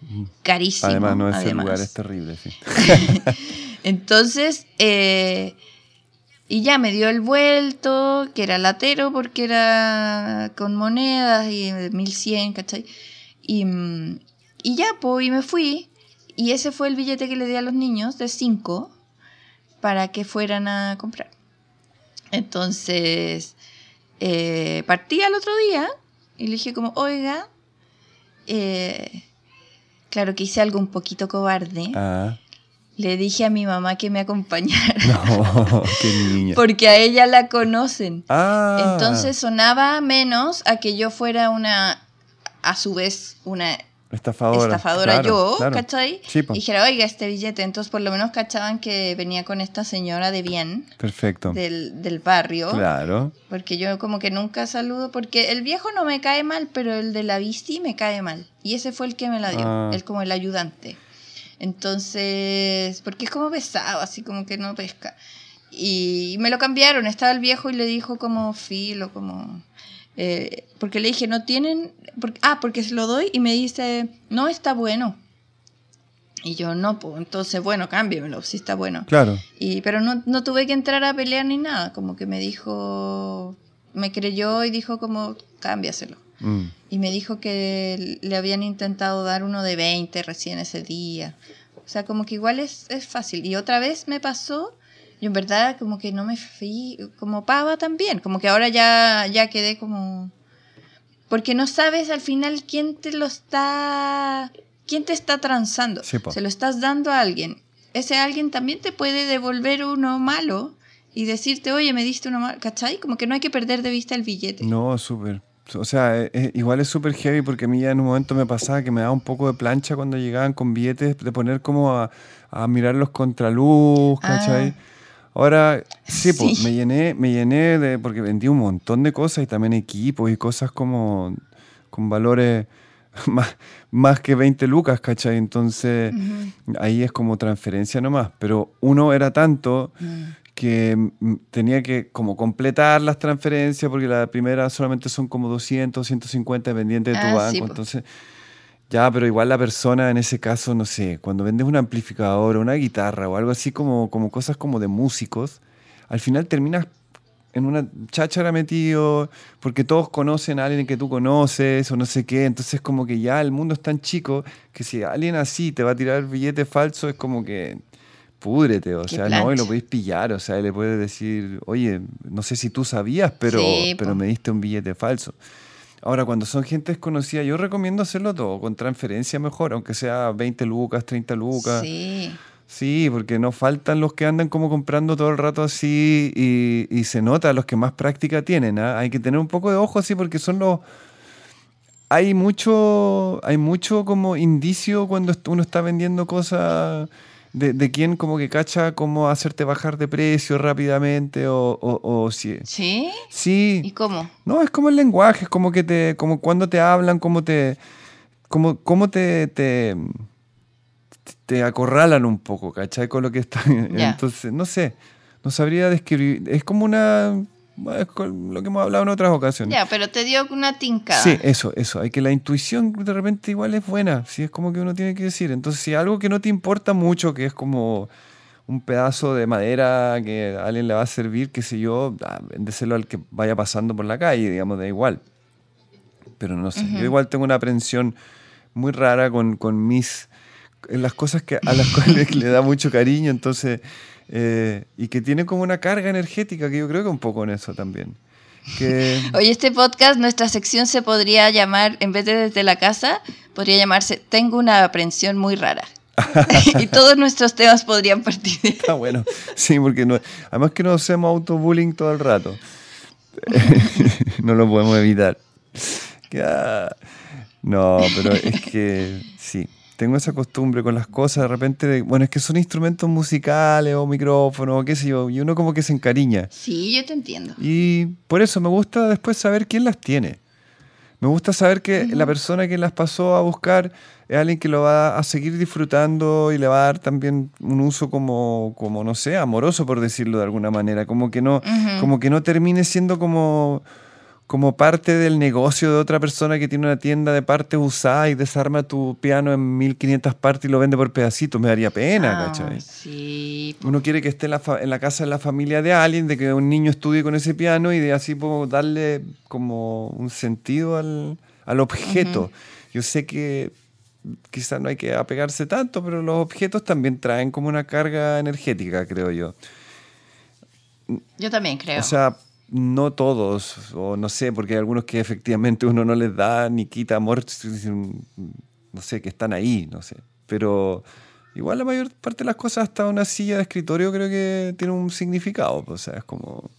Carísimo. Además, no, ese además. lugar es terrible, sí. (laughs) Entonces, eh, y ya me dio el vuelto, que era latero porque era con monedas y eh, 1100, ¿cachai? Y, mm, y ya, pues, y me fui. Y ese fue el billete que le di a los niños de 5 para que fueran a comprar. Entonces, eh, partí al otro día y le dije como, oiga, eh, claro que hice algo un poquito cobarde. Ah, Le dije a mi mamá que me acompañara. (laughs) no, qué niña. Porque a ella la conocen. Ah, Entonces sonaba menos a que yo fuera una, a su vez, una estafadora. estafadora claro, yo, claro. ¿cachai? Sí. Y dijera, oiga, este billete. Entonces por lo menos cachaban que venía con esta señora de bien Perfecto. del, del barrio. Claro. Porque yo como que nunca saludo, porque el viejo no me cae mal, pero el de la bici me cae mal. Y ese fue el que me la dio, Ah. él como el ayudante. Entonces, porque es como pesado, así como que no pesca. Y me lo cambiaron, estaba el viejo y le dijo como filo, como... eh, porque le dije, no tienen... por- ah, porque se lo doy y me dice, no, está bueno. Y yo, no, pues entonces, bueno, cámbiamelo, si está bueno. Claro. Y, pero no, no tuve que entrar a pelear ni nada, como que me dijo, me creyó y dijo como, cámbiaselo. Mm. Y me dijo que le habían intentado dar uno de 20 recién ese día. O sea, como que igual es, es fácil. Y otra vez me pasó, yo en verdad como que no me fui, como pava también, como que ahora ya, ya quedé como... Porque no sabes al final quién te lo está... quién te está transando. Sí. Se lo estás dando a alguien. Ese alguien también te puede devolver uno malo y decirte, oye, me diste uno malo, ¿cachai? Como que no hay que perder de vista el billete. No, súper. O sea, eh, eh, igual es súper heavy porque a mí ya en un momento me pasaba que me daba un poco de plancha cuando llegaban con billetes de poner como a, a mirar los contraluz, ¿cachai? Ahora, sí, pues. Sí. me llené, me llené de, porque vendí un montón de cosas y también equipos y cosas como con valores (laughs) más, más que 20 lucas, ¿cachai? Entonces, ahí es como transferencia nomás. Pero uno era tanto Mm. que tenía que como completar las transferencias porque la primera solamente son como 200, 150 dependiente de tu Ah, banco. sí. Entonces, ya, pero igual la persona en ese caso, no sé, cuando vendes un amplificador o una guitarra o algo así como, como cosas como de músicos, al final terminas en una cháchara metido, porque todos conocen a alguien que tú conoces o no sé qué, entonces como que ya el mundo es tan chico que si alguien así te va a tirar billete falso es como que púdrete, o Qué sea, no, y lo podéis pillar, o sea, y le puedes decir, oye, no sé si tú sabías, pero, Sí, pero me diste un billete falso. Ahora, cuando son gente desconocida, yo recomiendo hacerlo todo, con transferencia mejor, aunque sea 20 lucas, 30 lucas. Sí. Sí, porque no faltan los que andan como comprando todo el rato así y, y se nota los que más práctica tienen. ¿ah? Hay que tener un poco de ojo así porque son los... Hay mucho, hay mucho como indicio cuando uno está vendiendo cosas de, de quién como que cacha cómo hacerte bajar de precio rápidamente o, o, o si... ¿Sí? Sí, ¿Y cómo? no, es como el lenguaje, es como que te, como cuando te hablan, como te, como, cómo te, te, te acorralan un poco, ¿cachai? Con lo que están. Ya. Entonces, no sé, no sabría describir. Es como una, es con lo que hemos hablado en otras ocasiones. Ya, pero te dio una tincada. Sí, eso, eso. Hay que la intuición de repente igual es buena. Sí, es como que uno tiene que decir. Entonces, si algo que no te importa mucho, que es como un pedazo de madera que a alguien le va a servir, qué sé yo, véndeselo al que vaya pasando por la calle, digamos, da igual. Pero no sé, yo igual tengo una aprensión muy rara con, con mis en las cosas que, a las (laughs) cuales le da mucho cariño, entonces, eh, y que tiene como una carga energética, que yo creo que un poco en eso también. Que, (laughs) Oye, este podcast, nuestra sección se podría llamar, en vez de desde la casa, podría llamarse Tengo una aprensión muy rara. (laughs) y todos nuestros temas podrían partir de Está bueno. Sí, porque no, además que no hacemos autobullying todo el rato. (laughs) no lo podemos evitar. No, pero es que sí. Tengo esa costumbre con las cosas de repente. de- bueno, es que son instrumentos musicales o micrófonos o qué sé yo. Y uno como que se encariña. Sí, yo te entiendo. Y por eso me gusta después saber quién las tiene. Me gusta saber que la persona que las pasó a buscar es alguien que lo va a seguir disfrutando y le va a dar también un uso como, como no sé, amoroso por decirlo de alguna manera. Como que no, como que no termine siendo como, como parte del negocio de otra persona que tiene una tienda de partes usadas y desarma tu piano en 1500 partes y lo vende por pedacitos. Me daría pena, Ah, ¿cachai? Sí. Uno quiere que esté en la, fa- en la casa de la familia de alguien, de que un niño estudie con ese piano y de así puedo darle como un sentido al, al objeto. Yo sé que quizás no hay que apegarse tanto, pero los objetos también traen como una carga energética, creo yo. Yo también creo. O sea, no todos, o no sé, porque hay algunos que efectivamente uno no les da ni quita amor, no sé, que están ahí, no sé. Pero igual la mayor parte de las cosas, hasta una silla de escritorio, creo que tiene un significado. O sea, es como.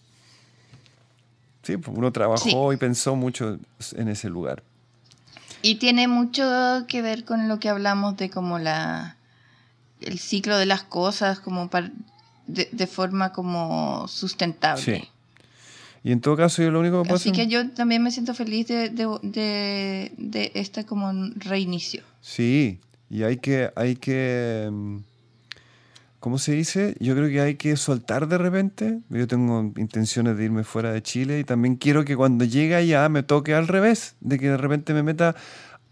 Sí, pues uno trabajó y pensó mucho en ese lugar. Y tiene mucho que ver con lo que hablamos de como la el ciclo de las cosas como par- de, de forma como sustentable. Sí. Y en todo caso, yo lo único que puedo Así hacer- que yo también me siento feliz de, de, de, de este como reinicio. Sí, y hay que, hay que, mm, ¿cómo se dice? Yo creo que hay que soltar de repente. Yo tengo intenciones de irme fuera de Chile y también quiero que cuando llegue allá me toque al revés, de que de repente me meta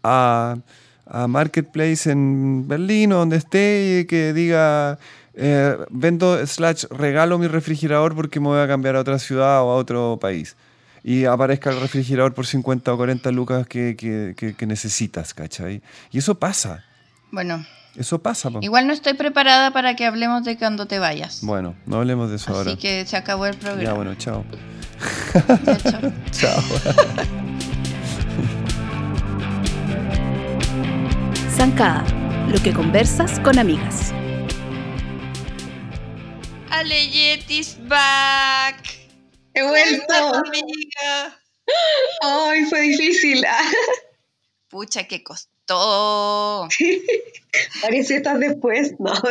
a, a Marketplace en Berlín o donde esté y que diga, eh, vendo slash regalo mi refrigerador porque me voy a cambiar a otra ciudad o a otro país. Y aparezca el refrigerador por 50 o 40 lucas que, que- que- que necesitas, ¿cachai? Y eso pasa. Bueno, Eso pasa. po. igual no estoy preparada para que hablemos de cuando te vayas. Bueno, no hablemos de eso Así ahora. que se acabó el programa. Ya, bueno, chao. Ya, chao. (laughs) Chao. Zancada, lo que conversas con amigas. Ale Yeti's back. He vuelto. amiga. Ay, fue difícil. (laughs) Pucha, que costó. (laughs) Parece estar después. No. (laughs)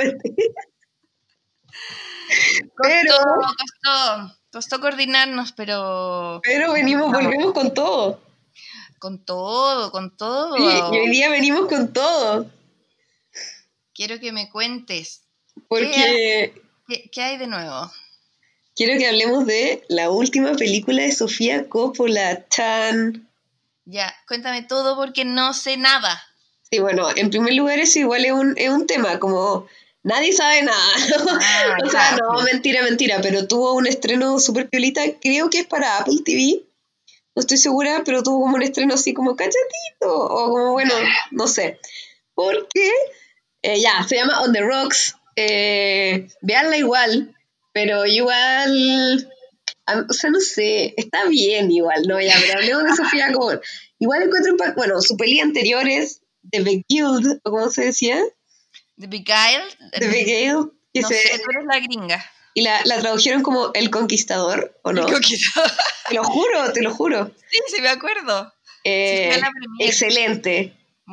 Costó, Pero- costó. Costó coordinarnos, pero pero venimos, volvemos con todo. con todo, con todo. Sí, y hoy día venimos con todo. Quiero que me cuentes. Porque ¿Qué, qué hay de nuevo? quiero que hablemos de la última película de Sofía Coppola. Chan. Ya, cuéntame todo porque no sé nada. Sí, bueno, en primer lugar eso igual es un, es un tema, como Nadie sabe nada. (laughs) Ah, o sea, claro. no, mentira, mentira, pero tuvo un estreno súper piolita, creo que es para Apple TV. No estoy segura, pero tuvo como un estreno así como cachetito, o como, bueno, no sé. Porque, eh, ya, se llama On the Rocks. Eh, veanla igual, pero igual, o sea, no sé, está bien igual, ¿no? Ya, pero hablemos de Sofía (laughs) Coppola. Igual encuentro, impa- bueno, su peli anterior es The Beguiled, o como se decía, The Beguiled. The Beguiled, que No se, sé, la gringa. y la, la tradujeron como El Conquistador, ¿o no? El conquistador. Te lo juro, te lo juro. (laughs) Sí, sí, me acuerdo. Eh, fue a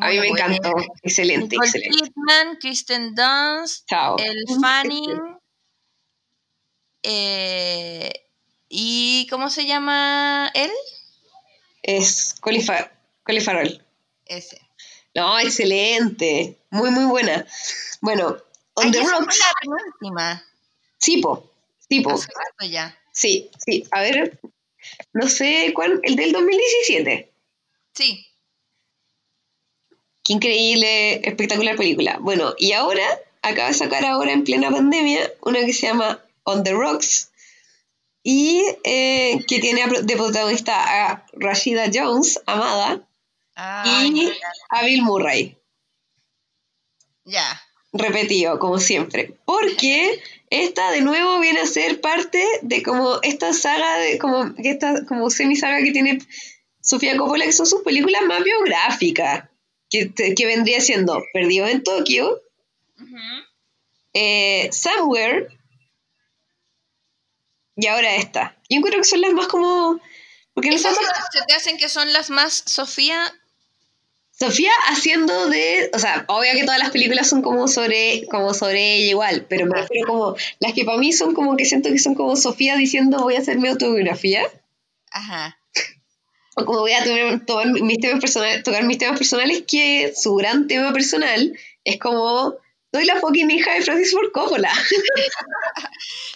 A mí me buena. encantó. Excelente, Nicole excelente. Kidman, Kristen Dunst, Chao. el Fanning. eh, ¿Y cómo se llama él? Es Farrell. Ese. No, excelente. Muy, muy buena. Bueno, On Ay, the Rocks. la penúltima. Tipo, tipo. Hace rato ya. Sí, sí. A ver, no sé cuál. El del 2017. Sí. Qué increíble, espectacular película. Bueno, y ahora acaba de sacar ahora en plena pandemia una que se llama On the Rocks y eh, que tiene de protagonista a Rashida Jones, amada, Ay, y a Bill Murray, ya. repetido como siempre, porque esta de nuevo viene a ser parte de como esta saga de como esta como semi saga que tiene Sofía Coppola que son sus películas más biográficas que, que vendría siendo Perdido en Tokio eh, Somewhere y ahora esta. Yo encuentro que son las más como... Porque en el ¿Esas fondo, se te hacen que son las más Sofía? Sofía haciendo de... O sea, obvio que todas las películas son como sobre, como sobre ella igual, pero me refiero como... Las que para mí son como que siento que son como Sofía diciendo voy a hacer mi autobiografía. Ajá. O como voy a tomar mis temas personales, tocar mis temas personales, que su gran tema personal es como... Soy la fucking hija de Francis Ford Coppola. (laughs)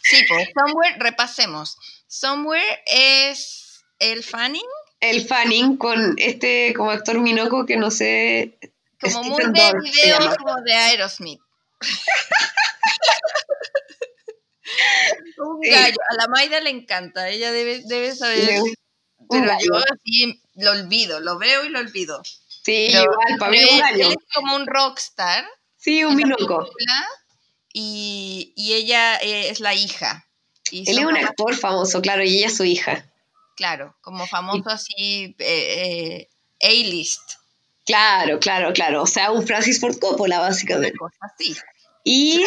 Sí, pues Somewhere, repasemos. Somewhere es el Fanning, el fanning con este como actor minoco que no sé. como muy de Dorff se video llama. como de Aerosmith. (laughs) Un gallo. A la Maida le encanta, ella debe, debe saber. Le- Pero gallo. yo así lo olvido, lo veo y lo olvido. Sí, Pero- igual, para mí un él, gallo. él es como un rockstar. Sí, un película, Y, y ella eh, es la hija. Y Él es un actor famoso, claro, y ella es su hija. Claro, como famoso así, eh, eh, A-list, Claro, claro, claro. O sea, un Francis Ford Coppola, una básicamente. cosa así. Y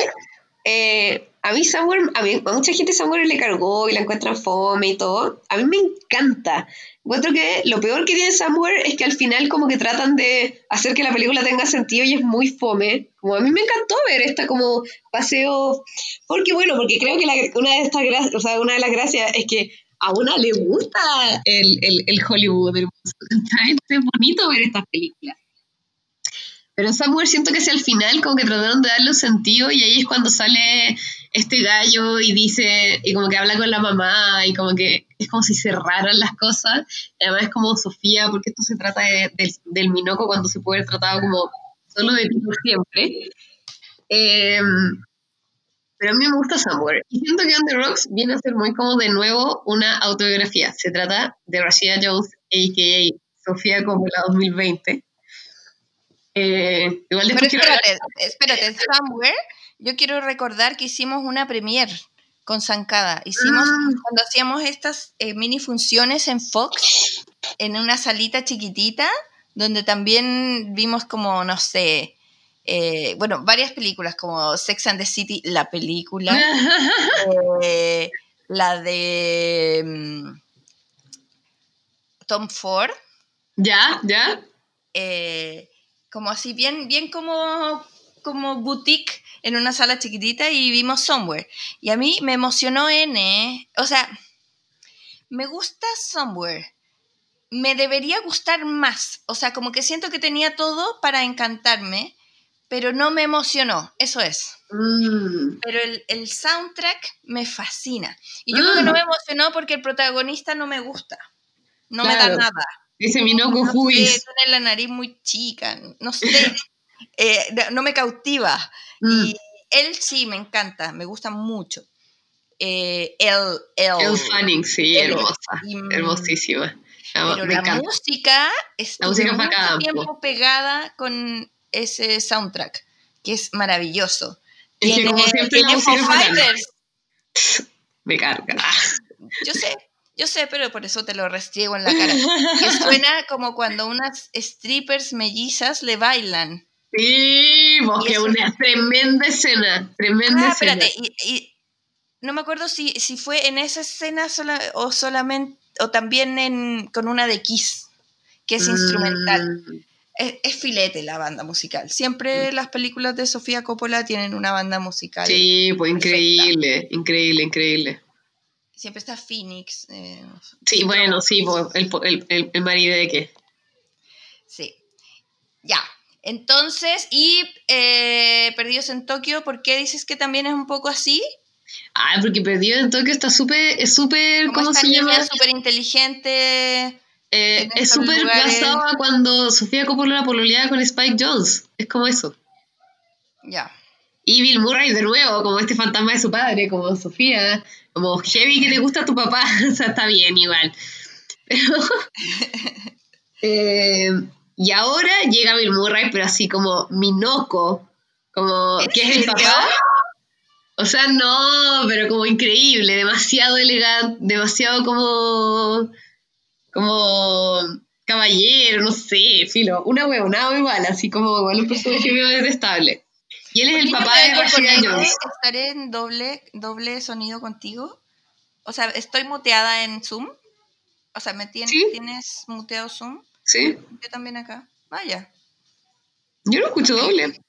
eh, a mí Somewhere, a, mí, a mucha gente Somewhere le cargó y la encuentran fome y todo. A mí me encanta. Encuentro que lo peor que tiene Somewhere es que al final como que tratan de hacer que la película tenga sentido y es muy fome. Como a mí me encantó ver esta como paseo, porque bueno, porque creo que una de estas gracias, o sea, una de las gracias es que a una le gusta el, el, el Hollywood. (laughs) Es bonito ver estas películas. Pero Somewhere siento que hacia el final como que trataron de darle sentido y ahí es cuando sale este gallo y dice, y como que habla con la mamá y como que es como si cerraran las cosas. Además es como Sofía, porque esto se trata de- del, del Minoco cuando se puede haber tratado como solo de ti por siempre. Eh, pero a mí me gusta Somewhere. Y siento que On The Rocks viene a ser muy como de nuevo una autobiografía. Se trata de Rashida Jones, a.k.a. Sofía Coppola 2020. Eh, igual Pero espérate, espérate, Somewhere, yo quiero recordar que hicimos una premier con Zancada. Hicimos, Ah. cuando hacíamos estas eh, mini funciones en Fox, en una salita chiquitita, donde también vimos como, no sé, eh, bueno, varias películas como Sex and the City, la película, (laughs) eh, la de mm, Tom Ford, ya, ya. como así, bien, bien como, como boutique en una sala chiquitita y vimos Somewhere. Y a mí me emocionó N, o sea, me gusta Somewhere. Me debería gustar más, o sea, como que siento que tenía todo para encantarme, pero no me emocionó, eso es. Mm, Pero el, el soundtrack me fascina. Y yo creo que no me emocionó porque el protagonista no me gusta. No me Claro. da nada ese Minoco no sé, Huis. tiene la nariz muy chica, no sé, (laughs) eh, no me cautiva. Mm. Y él sí me encanta, me gusta mucho. Eh, el, el, El Fanning, sí, hermosa, y, mm, hermosísima. Ah, Pero me la encanta. música fue mucho tiempo po. pegada con ese soundtrack, que es maravilloso. Es que Tiene, como siempre la tiene. (laughs) Me carga. Yo sé, yo sé, pero por eso te lo restriego en la cara. (laughs) Que suena como cuando unas strippers mellizas le bailan. Sí, vos Y que eso- una tremenda escena, tremenda Ah, escena. espérate, y, y no me acuerdo si, si fue en esa escena sola, o solamente, o también en, con una de Kiss, que es instrumental. Mm, Es, es filete la banda musical. Siempre las películas de Sofía Coppola tienen una banda musical. Sí, pues perfecta. increíble, increíble, increíble. Siempre está Phoenix. eh, Sí, bueno, sí, el, el, el, el marido de qué. Sí. Ya. Entonces, y eh, Perdidos en Tokio, ¿por qué dices que también es un poco así? Ah, porque Perdido en Tokio está súper, es súper, ¿cómo esta se niña llama? súper inteligente. Eh, en es súper basado a cuando Sofía Coppola pololeaba con Spike Jones. Es como eso. Ya. Y Bill Murray de nuevo, como este fantasma de su padre, como Sofía, como heavy que te gusta tu papá. (laughs) o sea, está bien igual. Pero. (laughs) eh, y ahora llega Bill Murray, pero así como Minoco, como ¿En que es el papá. O sea, no, pero como increíble, demasiado elegante, demasiado como. como. caballero, no sé, filo. Una huevonada igual, así como igual un personaje medio detestable. Y él es el ¿Por qué papá de Rashida? Jones. ¿Estaré en doble, doble sonido contigo? O sea, ¿estoy muteada en Zoom? O sea, ¿me tien- Sí. tienes muteado Zoom? Sí, Yo también acá. Vaya. yo lo escucho doble.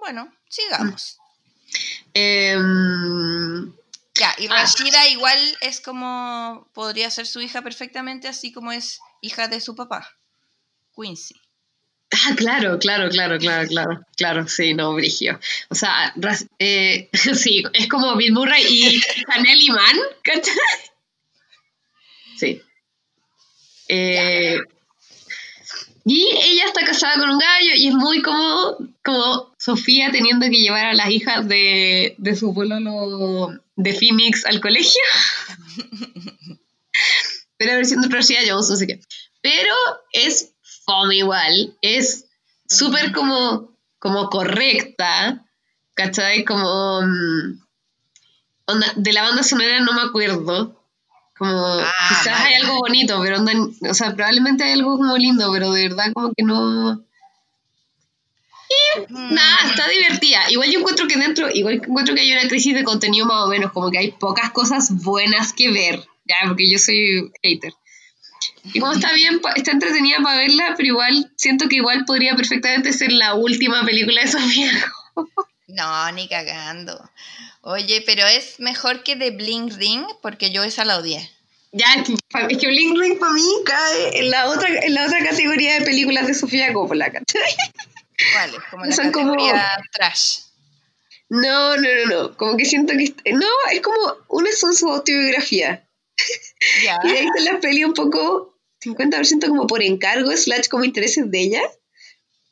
Bueno, sigamos. Em, Ya, y Ah. Rashida igual es como, podría ser su hija perfectamente, así como es hija de su papá, Quincy. ah, claro, claro, claro, claro, claro, claro, sí, no, Brigio. O sea, eh, (laughs) sí, es como Bill Murray y Chanel Iman, ¿cachai? Sí. Eh, y ella está casada con un gallo y es muy como, como Sofía teniendo que llevar a las hijas de, de su pololo de Phoenix al colegio. (laughs) Pero versión de Rashida Jones, no sé qué. Pero es fome igual, es súper como, como correcta, ¿cachai? Como... mm, onda, de la banda sonora no me acuerdo. Como, Ah, quizás vale. hay algo bonito, pero o sea, probablemente hay algo como lindo, pero de verdad como que no... Mm, Nada, está divertida. Igual yo encuentro que dentro, igual encuentro que hay una crisis de contenido más o menos, como que hay pocas cosas buenas que ver, ya, porque yo soy hater. Y como está bien, está entretenida para verla, pero igual siento que igual podría perfectamente ser la última película de Sofía. (laughs) No, ni cagando. Oye, pero es mejor que de Bling Ring, porque yo esa la odié. Ya, (laughs) es que, Bling Ring para mí cae en la otra, en la otra categoría de películas de Sofía Coppola, ¿cachai? ¿Cuál es? Como la Son como- trash. No, no, no, no. Como que siento que. No, es como. Unas son su autobiografía. (laughs) Ya. Y de ahí está la peli un poco 50% como por encargo, slash como intereses de ella.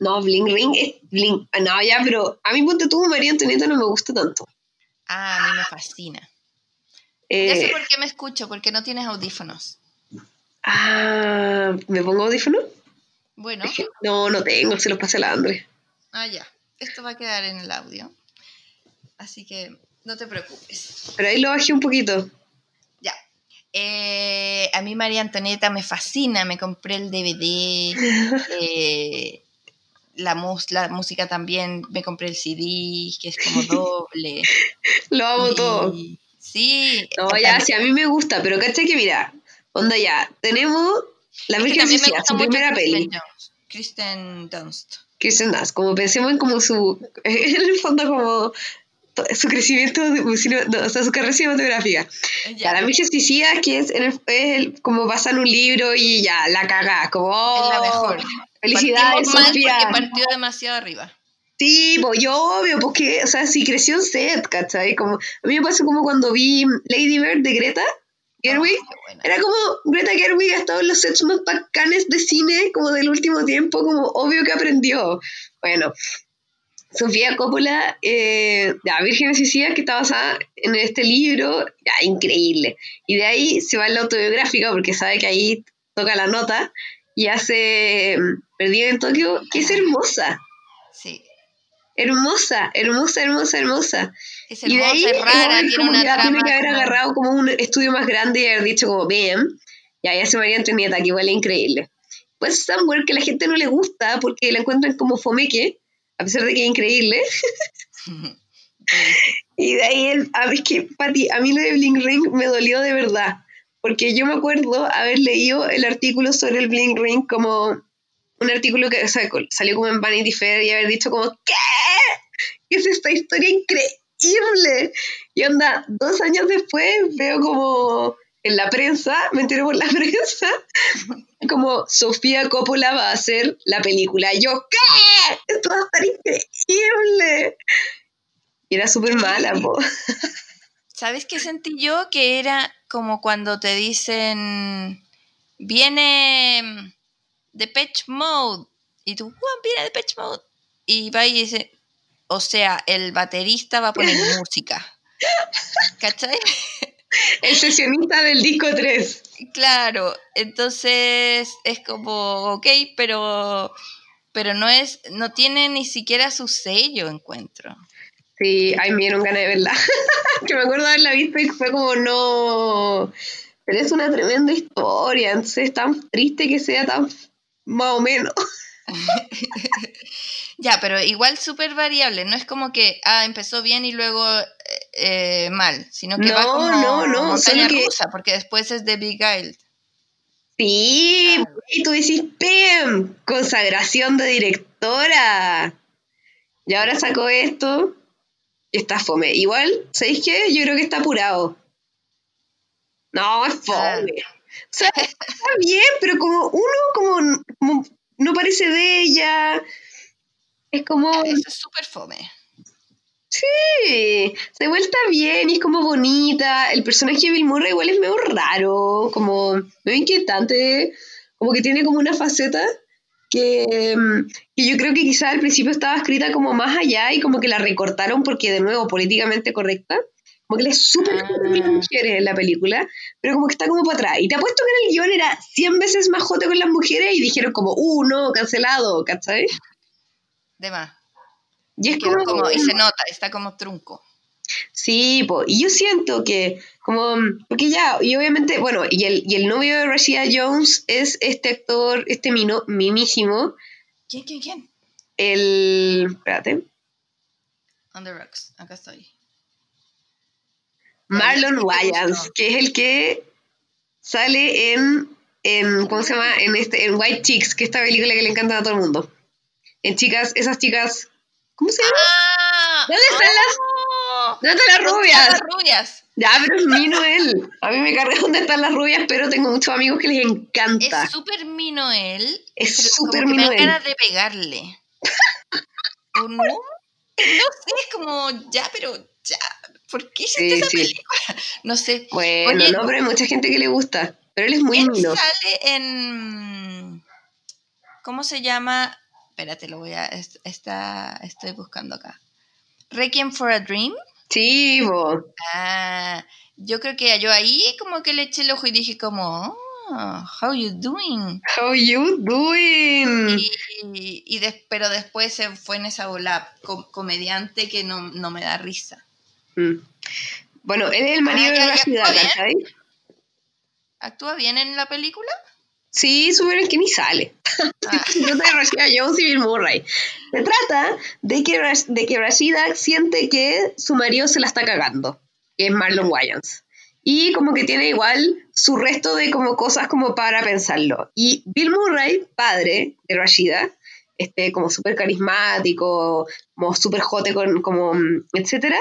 No, Bling Ring es Bling. ah, No, ya, pero a mí ponte tú, María Antonieta no me gusta tanto. Ah, a mí me fascina. Ya sé Eh, por qué me escucho, porque no tienes audífonos. ah, ¿me pongo audífono? Bueno, Es que no, no tengo, se los pasé a la Andre. ah, ya. Esto va a quedar en el audio. Así que no te preocupes. Pero ahí lo bajé un poquito. Ya. Eh, a mí María Antonieta me fascina, me compré el DVD, (laughs) eh, la, mus- la música también, me compré el CD, que es como doble. (laughs) Lo amo Y- todo. Sí. No, ya, sí, a mí me gusta, pero caché que mira, onda ya, tenemos La es Virgen gusta su primera Kristen peli. Jones, Kristen Dunst. Kirsten Dunst, como pensemos en como su, (laughs) en el fondo como su crecimiento, no, o sea, su carrera cinematográfica. Eh, Ya, la Virgen Suicida, que es, en el- es el- como pasa en un libro y ya, la caga, como... Es la oh, mejor. Felicidades, Partimos mal Sofía. porque partió demasiado arriba. Sí, pues yo obvio, porque, o sea, sí creció en set, ¿cachai? Como, a mí me pasó como cuando vi Lady Bird de Greta Gerwig, Oh, era como Greta Gerwig ha estado en los sets más bacanes de cine como del último tiempo, como obvio que aprendió. Bueno, Sofía Coppola, eh, ya, Vírgenes Suicidas, que está basada en este libro, ya, increíble. Y de ahí se va a la autobiográfica, porque sabe que ahí toca la nota, y hace mm, Perdida en Tokio, que es hermosa. Sí. Hermosa, hermosa, hermosa, hermosa. Es Y de hermosa, ahí, es rara, tiene como una trama. tiene que haber agarrado como un estudio más grande y haber dicho como, bien, ya, ya se María Antonieta, que igual es increíble. Pues Somewhere que la gente no le gusta porque la encuentran como fomeque, a pesar de que es increíble. (laughs) Y de ahí, el, a ver, que, Pati, a mí lo de Bling Ring me dolió de verdad. Porque yo me acuerdo haber leído el artículo sobre el Bling Ring como un artículo que salió como en Vanity Fair y haber dicho como, ¿qué? ¿Qué es esta historia increíble? Y onda, dos años después veo como en la prensa, me entero por la (laughs) prensa, como Sofía Coppola va a hacer la película. Y yo, ¿qué? Esto va a estar increíble. Y era súper mala, po. (laughs) ¿Sabes qué sentí yo? Que era como cuando te dicen, viene mm, Depeche Mode, y tú, "Guau, viene Depeche Mode, y va y dice, o sea, el baterista va a poner (laughs) música. ¿Cachai? (laughs) El sesionista del disco 3. Claro, entonces es como, ok, pero, pero no es, no tiene ni siquiera su sello, encuentro. Sí, ay, me dieron ganas de verla. (laughs) que me acuerdo de haberla visto y fue como, no. Pero es una tremenda historia, entonces es tan triste que sea tan más o menos. (laughs) Ya, pero igual súper variable, no es como que, ah, empezó bien y luego eh, eh, mal, sino que va No, como no, no, montaña que- rusa, porque después es de Big Isle. Sí, y tú decís, ¡pim! Consagración de directora. Y ahora sacó esto está fome. Igual, ¿sabéis qué? Yo creo que está apurado. No, es fome. O sea, está bien, pero como uno como, como no parece de ella. Es como, Eso es súper fome. sí, de vuelta bien y es como bonita. El personaje de Bill Murray igual es medio raro, como medio inquietante, como que tiene como una faceta que, mm, que yo creo que quizás al principio estaba escrita como más allá y como que la recortaron porque de nuevo políticamente correcta. Como que le es súper Ah. las mujeres en la película, pero como que está como para atrás. Y te apuesto que en el guion era 100 veces más jote con las mujeres y dijeron como, uh, no, cancelado, ¿cachai? De más. Y es como, como- y se nota, está como trunco. Sí, po, y yo siento que, como, porque ya, y obviamente, bueno, y el, y el novio de Rashida Jones es este actor, este mino, minísimo, ¿Quién, quién, quién? el, espérate, On the Rocks, acá estoy. Marlon Wayans, que es el que sale en, en, ¿cómo se llama? En, este, en White Chicks, que es esta película que le encanta a todo el mundo. En chicas, esas chicas, ¿cómo se llama? ¡Ah! ¿Dónde están las- ¡Oh! ¿Dónde están las ¿Dónde rubias? están las rubias? Ya, pero es mino él. A mí me carga dónde están las rubias, pero tengo muchos amigos que les encanta. Es súper mino él. Es súper mino me dan ganas de pegarle. (laughs) ¿O no? No sé, es como, ya, pero ya. ¿Por qué hiciste Sí, esa sí. película? (laughs) No sé. Bueno, Oye, no, pero hay mucha gente que le gusta. Pero él es muy Él mino. sale en. ¿Cómo se llama? Espérate, lo voy a. es- Está, estoy buscando acá. Requiem for a Dream. Sí, bo. Ah, yo creo que yo ahí como que le eché el ojo y dije como, oh, how you doing? How you doing? Y, y des- pero después se fue en esa bola com- comediante que no, no me da risa. Mm. Bueno, él es el marido Ah, de está bien. ¿cachai? ¿Actúa bien en la película? Sí, súper es que ni sale. Ah, (laughs) trata de Rashida Jones y Bill Murray. Se trata de que, de que Rashida siente que su marido se la está cagando, que es Marlon Wayans. Y como que tiene igual su resto de como cosas como para pensarlo. Y Bill Murray, padre de Rashida, este como súper carismático, como súper jote, con, como, etcétera,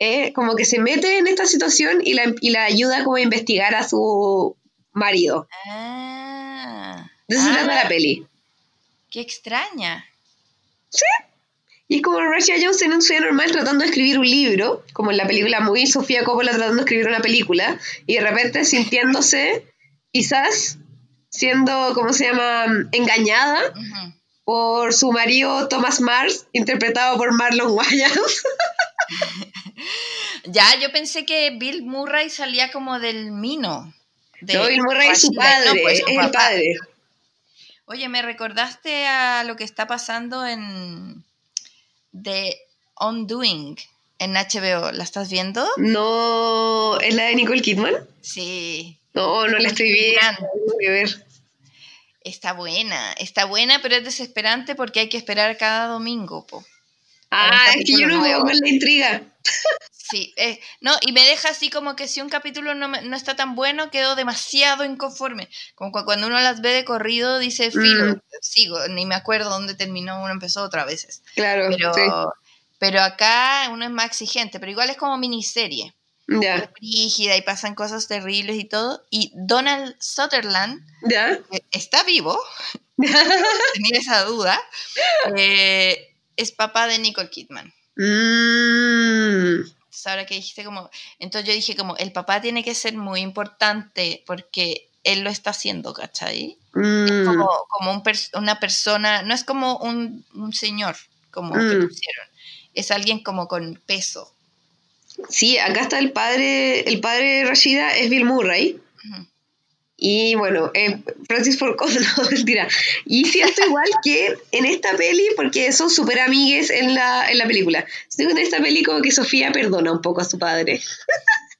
eh, como que se mete en esta situación y la, y la ayuda como a investigar a su marido. ah, De eso se Ah, trata la peli. qué extraña. Y es como Rashida Jones en su vida normal tratando de escribir un libro, como en la película muy Sofía Coppola tratando de escribir una película, y de repente sintiéndose, quizás, siendo, ¿cómo se llama?, engañada por su marido Thomas Mars, interpretado por Marlon Wayans. (laughs) Ya, yo pensé que Bill Murray salía como del Mino. De no, Bill Murray es su padre, No, pues, es el padre. Oye, me recordaste a lo que está pasando en The Undoing en HBO. ¿La estás viendo? No, ¿es la de Nicole Kidman? Sí, No, no la estoy viendo. Ver. está buena. Está buena, pero es desesperante porque hay que esperar cada domingo. Po. Ah, es que yo no veo con la intriga. Sí, eh, no, y me deja así como que si un capítulo no, me- no está tan bueno, quedo demasiado inconforme. Como cu- cuando uno las ve de corrido, dice, filo, Mm. sigo, ni me acuerdo dónde terminó, uno empezó otra veces. Claro, Pero, sí. pero acá uno es más exigente, pero igual es como miniserie. Ya, Es rígida y pasan cosas terribles y todo. Y Donald Sutherland eh, está vivo, (laughs) (laughs) tenía esa duda, eh, es papá de Nicole Kidman. Mm, ahora que dijiste como, entonces yo dije como, el papá tiene que ser muy importante porque él lo está haciendo, ¿cachai? mm. Como, como un pers- una persona, no es como un, un señor, como que Mm. pusieron, es alguien como con peso. Sí, acá está el padre, el padre de Rashida es Bill Murray. Ujú. Y bueno, eh, Francis Ford Coppola, (laughs) no, mentira. Y siento igual que en esta peli, porque son súper amigues en la, en la película, siento que en esta peli como que Sofía perdona un poco a su padre.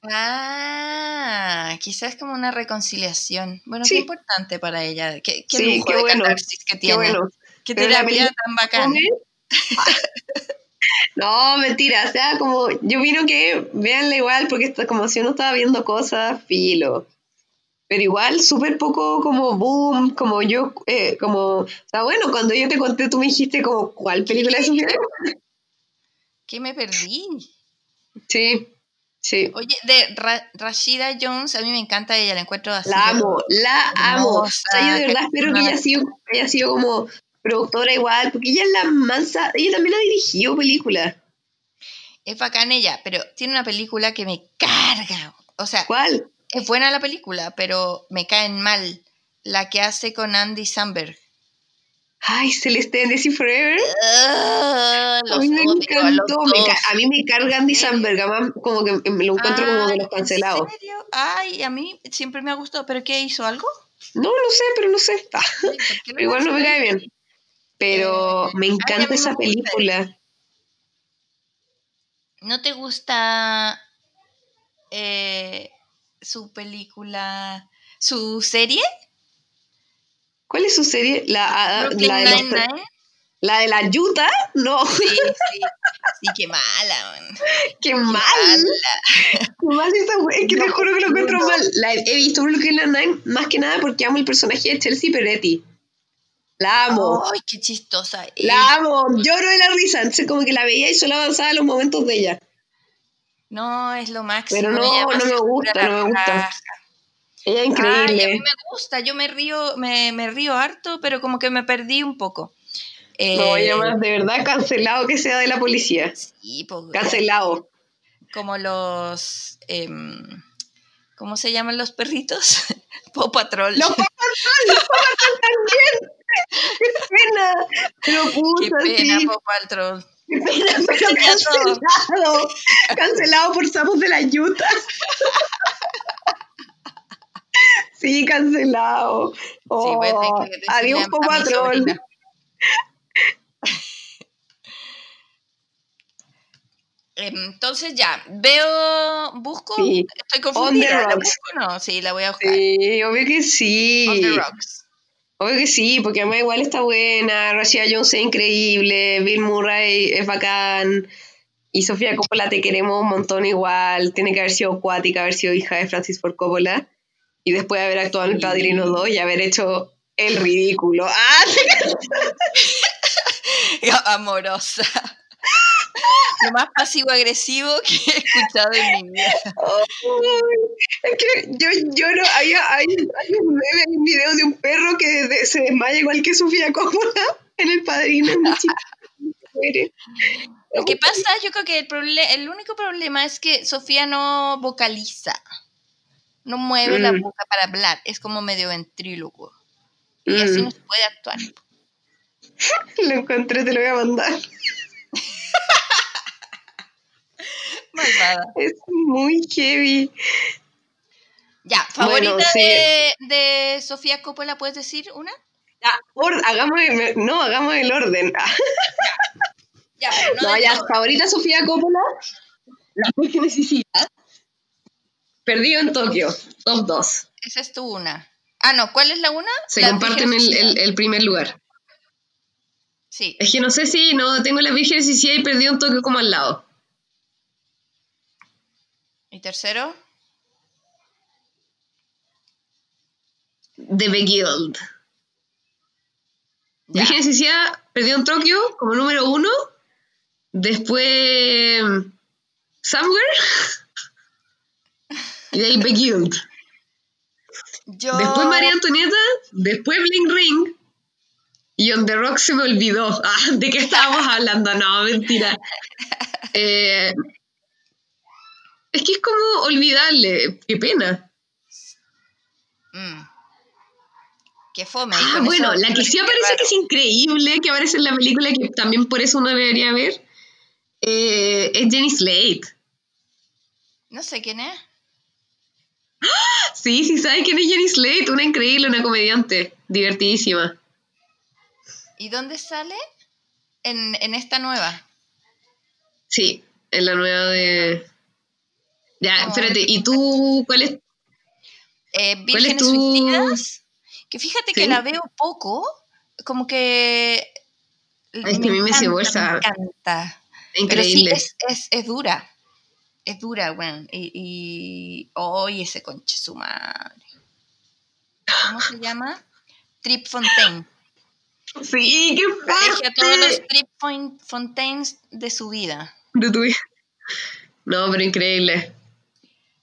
Ah, quizás como una reconciliación. Bueno, Sí. qué importante para ella. Qué, qué Sí, lujo qué de bueno, catarsis que Qué tiene. bueno. Qué terapia tan bacán. (laughs) No, mentira, o sea, como yo vino que veanla igual porque está como si uno estaba viendo cosas, filo. Pero igual, súper poco como boom, como yo, eh, como, o sea, bueno, cuando yo te conté, tú me dijiste como, ¿cuál película es? ¿Qué me perdí? Sí, sí. Oye, de Ra- Rashida Jones, a mí me encanta ella, la encuentro así. La amo, la amo. O sea, yo de verdad espero que que- ella haya sido, que haya sido como productora igual, porque ella es la mansa, ella también ha dirigido películas. Es bacán ella, pero tiene una película que me carga. O sea, ¿Cuál? Es buena la película, pero me caen mal. La que hace con Andy Samberg. Ay, Celeste Desi Forever. A los mí me a encantó. me ca- a mí me carga Andy Samberg, además como que me lo encuentro como de los cancelados. ¿En serio? Ay, a mí siempre me ha gustado. ¿Pero qué hizo algo? No, no sé, pero no sé. Ah, Ay, ¿por qué (laughs) pero igual no me cae bien. Pero Eh, me encanta mí esa me película. ¿No te gusta eh, su película, su serie? ¿Cuál es su serie? La, ah, la, de, los- la de la Utah. No, Sí, sí. Sí, qué mala. man. (laughs) qué mal. Qué mal esa Es que te No, juro que lo encuentro no. mal. La, he visto Brooklyn Nine-Nine más que nada porque amo el personaje de Chelsea Peretti. La amo. Ay, qué chistosa. La amo. Lloro de la risa. Entonces, como que la veía y solo avanzaba los momentos de ella. No, es lo máximo. Pero no, no me gusta, no me gusta. Ella es Ay, a increíble. mí me gusta, yo me río, me, me río harto, pero como que me perdí un poco. No, Eh, ella más de verdad cancelado que sea de la policía. sí, pues, Cancelado. como los, em, ¿cómo se llaman los perritos? (laughs) Paw Patrol. Los papas los papas también. (laughs) Qué pena. Pero Qué pena, sí. Paw Patrol. Pero todo. cancelado. Cancelado por sapos de la Utah. Sí, cancelado. Oh, bueno, hay que adiós, a- Paw a mi Patrol. sobrina. Em, Entonces ya, veo, busco, Sí. estoy confundida, ¿la rocks. busco o no? Sí, la voy a buscar. Sí, obvio que sí. On the Rocks. Obvio que sí, porque además igual está buena, Rashida Jones es increíble, Bill Murray es bacán, y Sofía Coppola te queremos un montón igual, tiene que haber sido acuática, haber sido hija de Francis Ford Coppola, y después de haber actuado en El. Padrino 2 y haber hecho el ridículo. ¡Ah! (laughs) Amorosa. (laughs) Lo más pasivo-agresivo que he escuchado en mi vida. Es que yo lloro, hay, hay, hay un meme, un video de un perro que de- se desmaya igual que Sofía Coppola (laughs) en El Padrino. Lo que pasa, yo creo que el único problema es que Sofía no vocaliza. No mueve la Mm. boca para hablar. Es como medio ventrílogo. Y así Mm. no se puede actuar. (laughs) Lo encontré, te lo voy a mandar. Malvada. Es muy heavy. Ya, favorita Bueno, sí. de, de Sofía Coppola, ¿puedes decir una? Ya, or- hagamos el, no, hagamos el orden. (laughs) Ya, No, de ya, favorita Sofía Coppola. La (laughs) que necesita. Perdido en Tokio. Top 2. Esa es tu una. Ah, no, ¿cuál es la una? Se La comparten el, el- primer lugar. Sí. Es que no sé si no tengo la Virgen Suicida y perdido en Tokio como al lado. ¿Y tercero? The Beguiled. Ya. Virgen Suicida perdió en Tokio como número uno. Después. Somewhere. (laughs) Y de ahí Beguiled. Yo... Después María Antonieta. Después Bling Ring. Y On the Rock se me olvidó. (laughs) Ah, ¿De qué estábamos hablando? No, mentira. (laughs) Eh, es que es como olvidable. Qué pena. Mm. Qué fome. Ah, bueno, la que sí aparece que es increíble, que aparece en la película, que también por eso uno debería ver, eh, es Jenny Slate. No sé quién es. Sí, sí, ¿sabes quién es Jenny Slate? Una increíble, una comediante, divertidísima. ¿Y dónde sale? En, en esta nueva. Sí, en la nueva de... Ya, Oh. espérate, ¿y tú cuál es? Eh, ¿Cuál es Vírgenes tu- Suicidas. Que fíjate que la veo poco. Como que. Es que a mí me cebó esa- Me encanta. Pero sí, Increíble. es, es, es dura. Es dura, weón. Y. y ¡Ay, ese conche su madre! ¿Cómo se llama? Trip Fontaine. Sí, qué Elige a todos los fuerte. Trip Fon- Fontaines de su vida. De tu vida. No, pero increíble.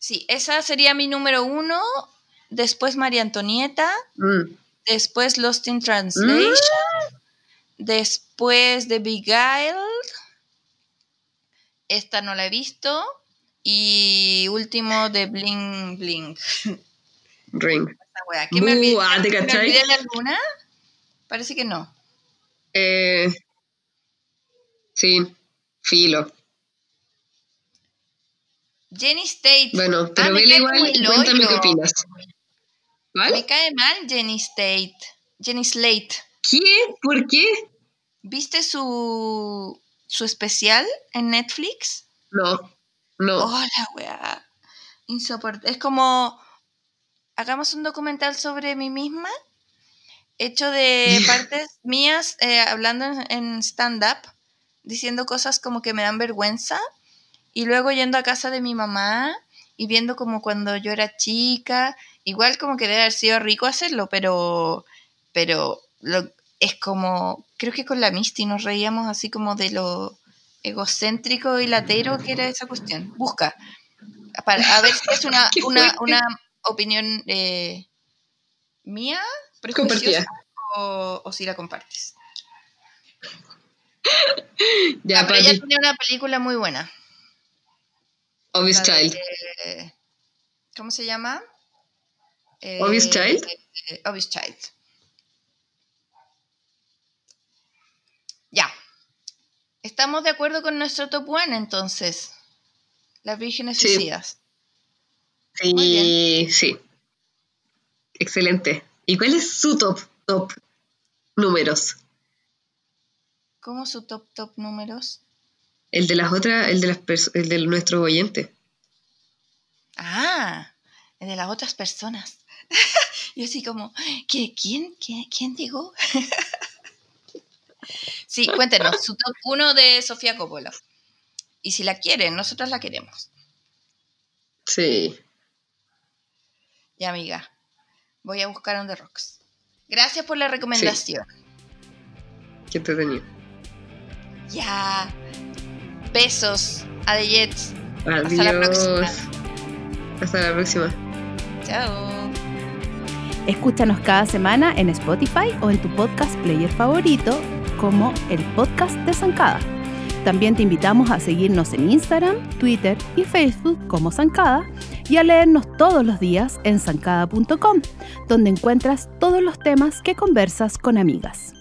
Sí, esa sería mi número uno. Después María Antonieta. Mm. Después Lost in Translation. Después The Beguiled. Esta no la he visto. Y último de Bling Bling. Ring. ¿Qué me Bu, olvidé? ah, ¿te ¿Me cachai? olvidé de alguna? Parece que no. Eh, sí, filo. Jenny State. Bueno, pero Ah, vele igual y cuéntame qué opinas. Me cae mal Jenny State. Jenny Slate. ¿Qué? ¿Por qué? ¿Viste su, su especial en Netflix? No, no. Hola, weá. Insoportable. Es como. Hagamos un documental sobre mí misma, hecho de (laughs) partes mías, eh, hablando en, en stand-up, diciendo cosas como que me dan vergüenza, y luego yendo a casa de mi mamá y viendo como cuando yo era chica. Igual como que debe haber sido rico hacerlo, pero. Pero lo- es como. Creo que con la Misty nos reíamos así como de lo egocéntrico y latero que era esa cuestión. Busca. Para, a ver si es una, (laughs) una, una opinión eh, mía, prejuiciosa, o, o si la compartes. Ya, pero ella tenía una película muy buena. Obvious de- eh, ¿Cómo se llama? Eh, Obvious Child. eh, Obvious Child. Ya. Estamos de acuerdo con nuestro top one entonces. Las vírgenes Sí. suicidas. Muy Sí, sí. Excelente. ¿Y cuál es su top, top números? ¿Cómo su top top números? El de las otras, el de las el de nuestro oyente. Ah, el de las otras personas. (laughs) Yo así como, ¿qué, ¿quién? ¿Qué- ¿Quién llegó? (laughs) sí, cuéntenos, su top 1 de Sofía Coppola. Y si la quieren, nosotros la queremos. Sí. Ya, amiga, voy a buscar on the rocks. Gracias por la recomendación. Qué entretenido. Ya. Besos. Adeyets. Hasta la Adiós. próxima. Hasta la próxima. Chao. Escúchanos cada semana en Spotify o en tu podcast player favorito como el podcast de Zancada. También te invitamos a seguirnos en Instagram, Twitter y Facebook como Zancada y a leernos todos los días en zancada.com, donde encuentras todos los temas que conversas con amigas.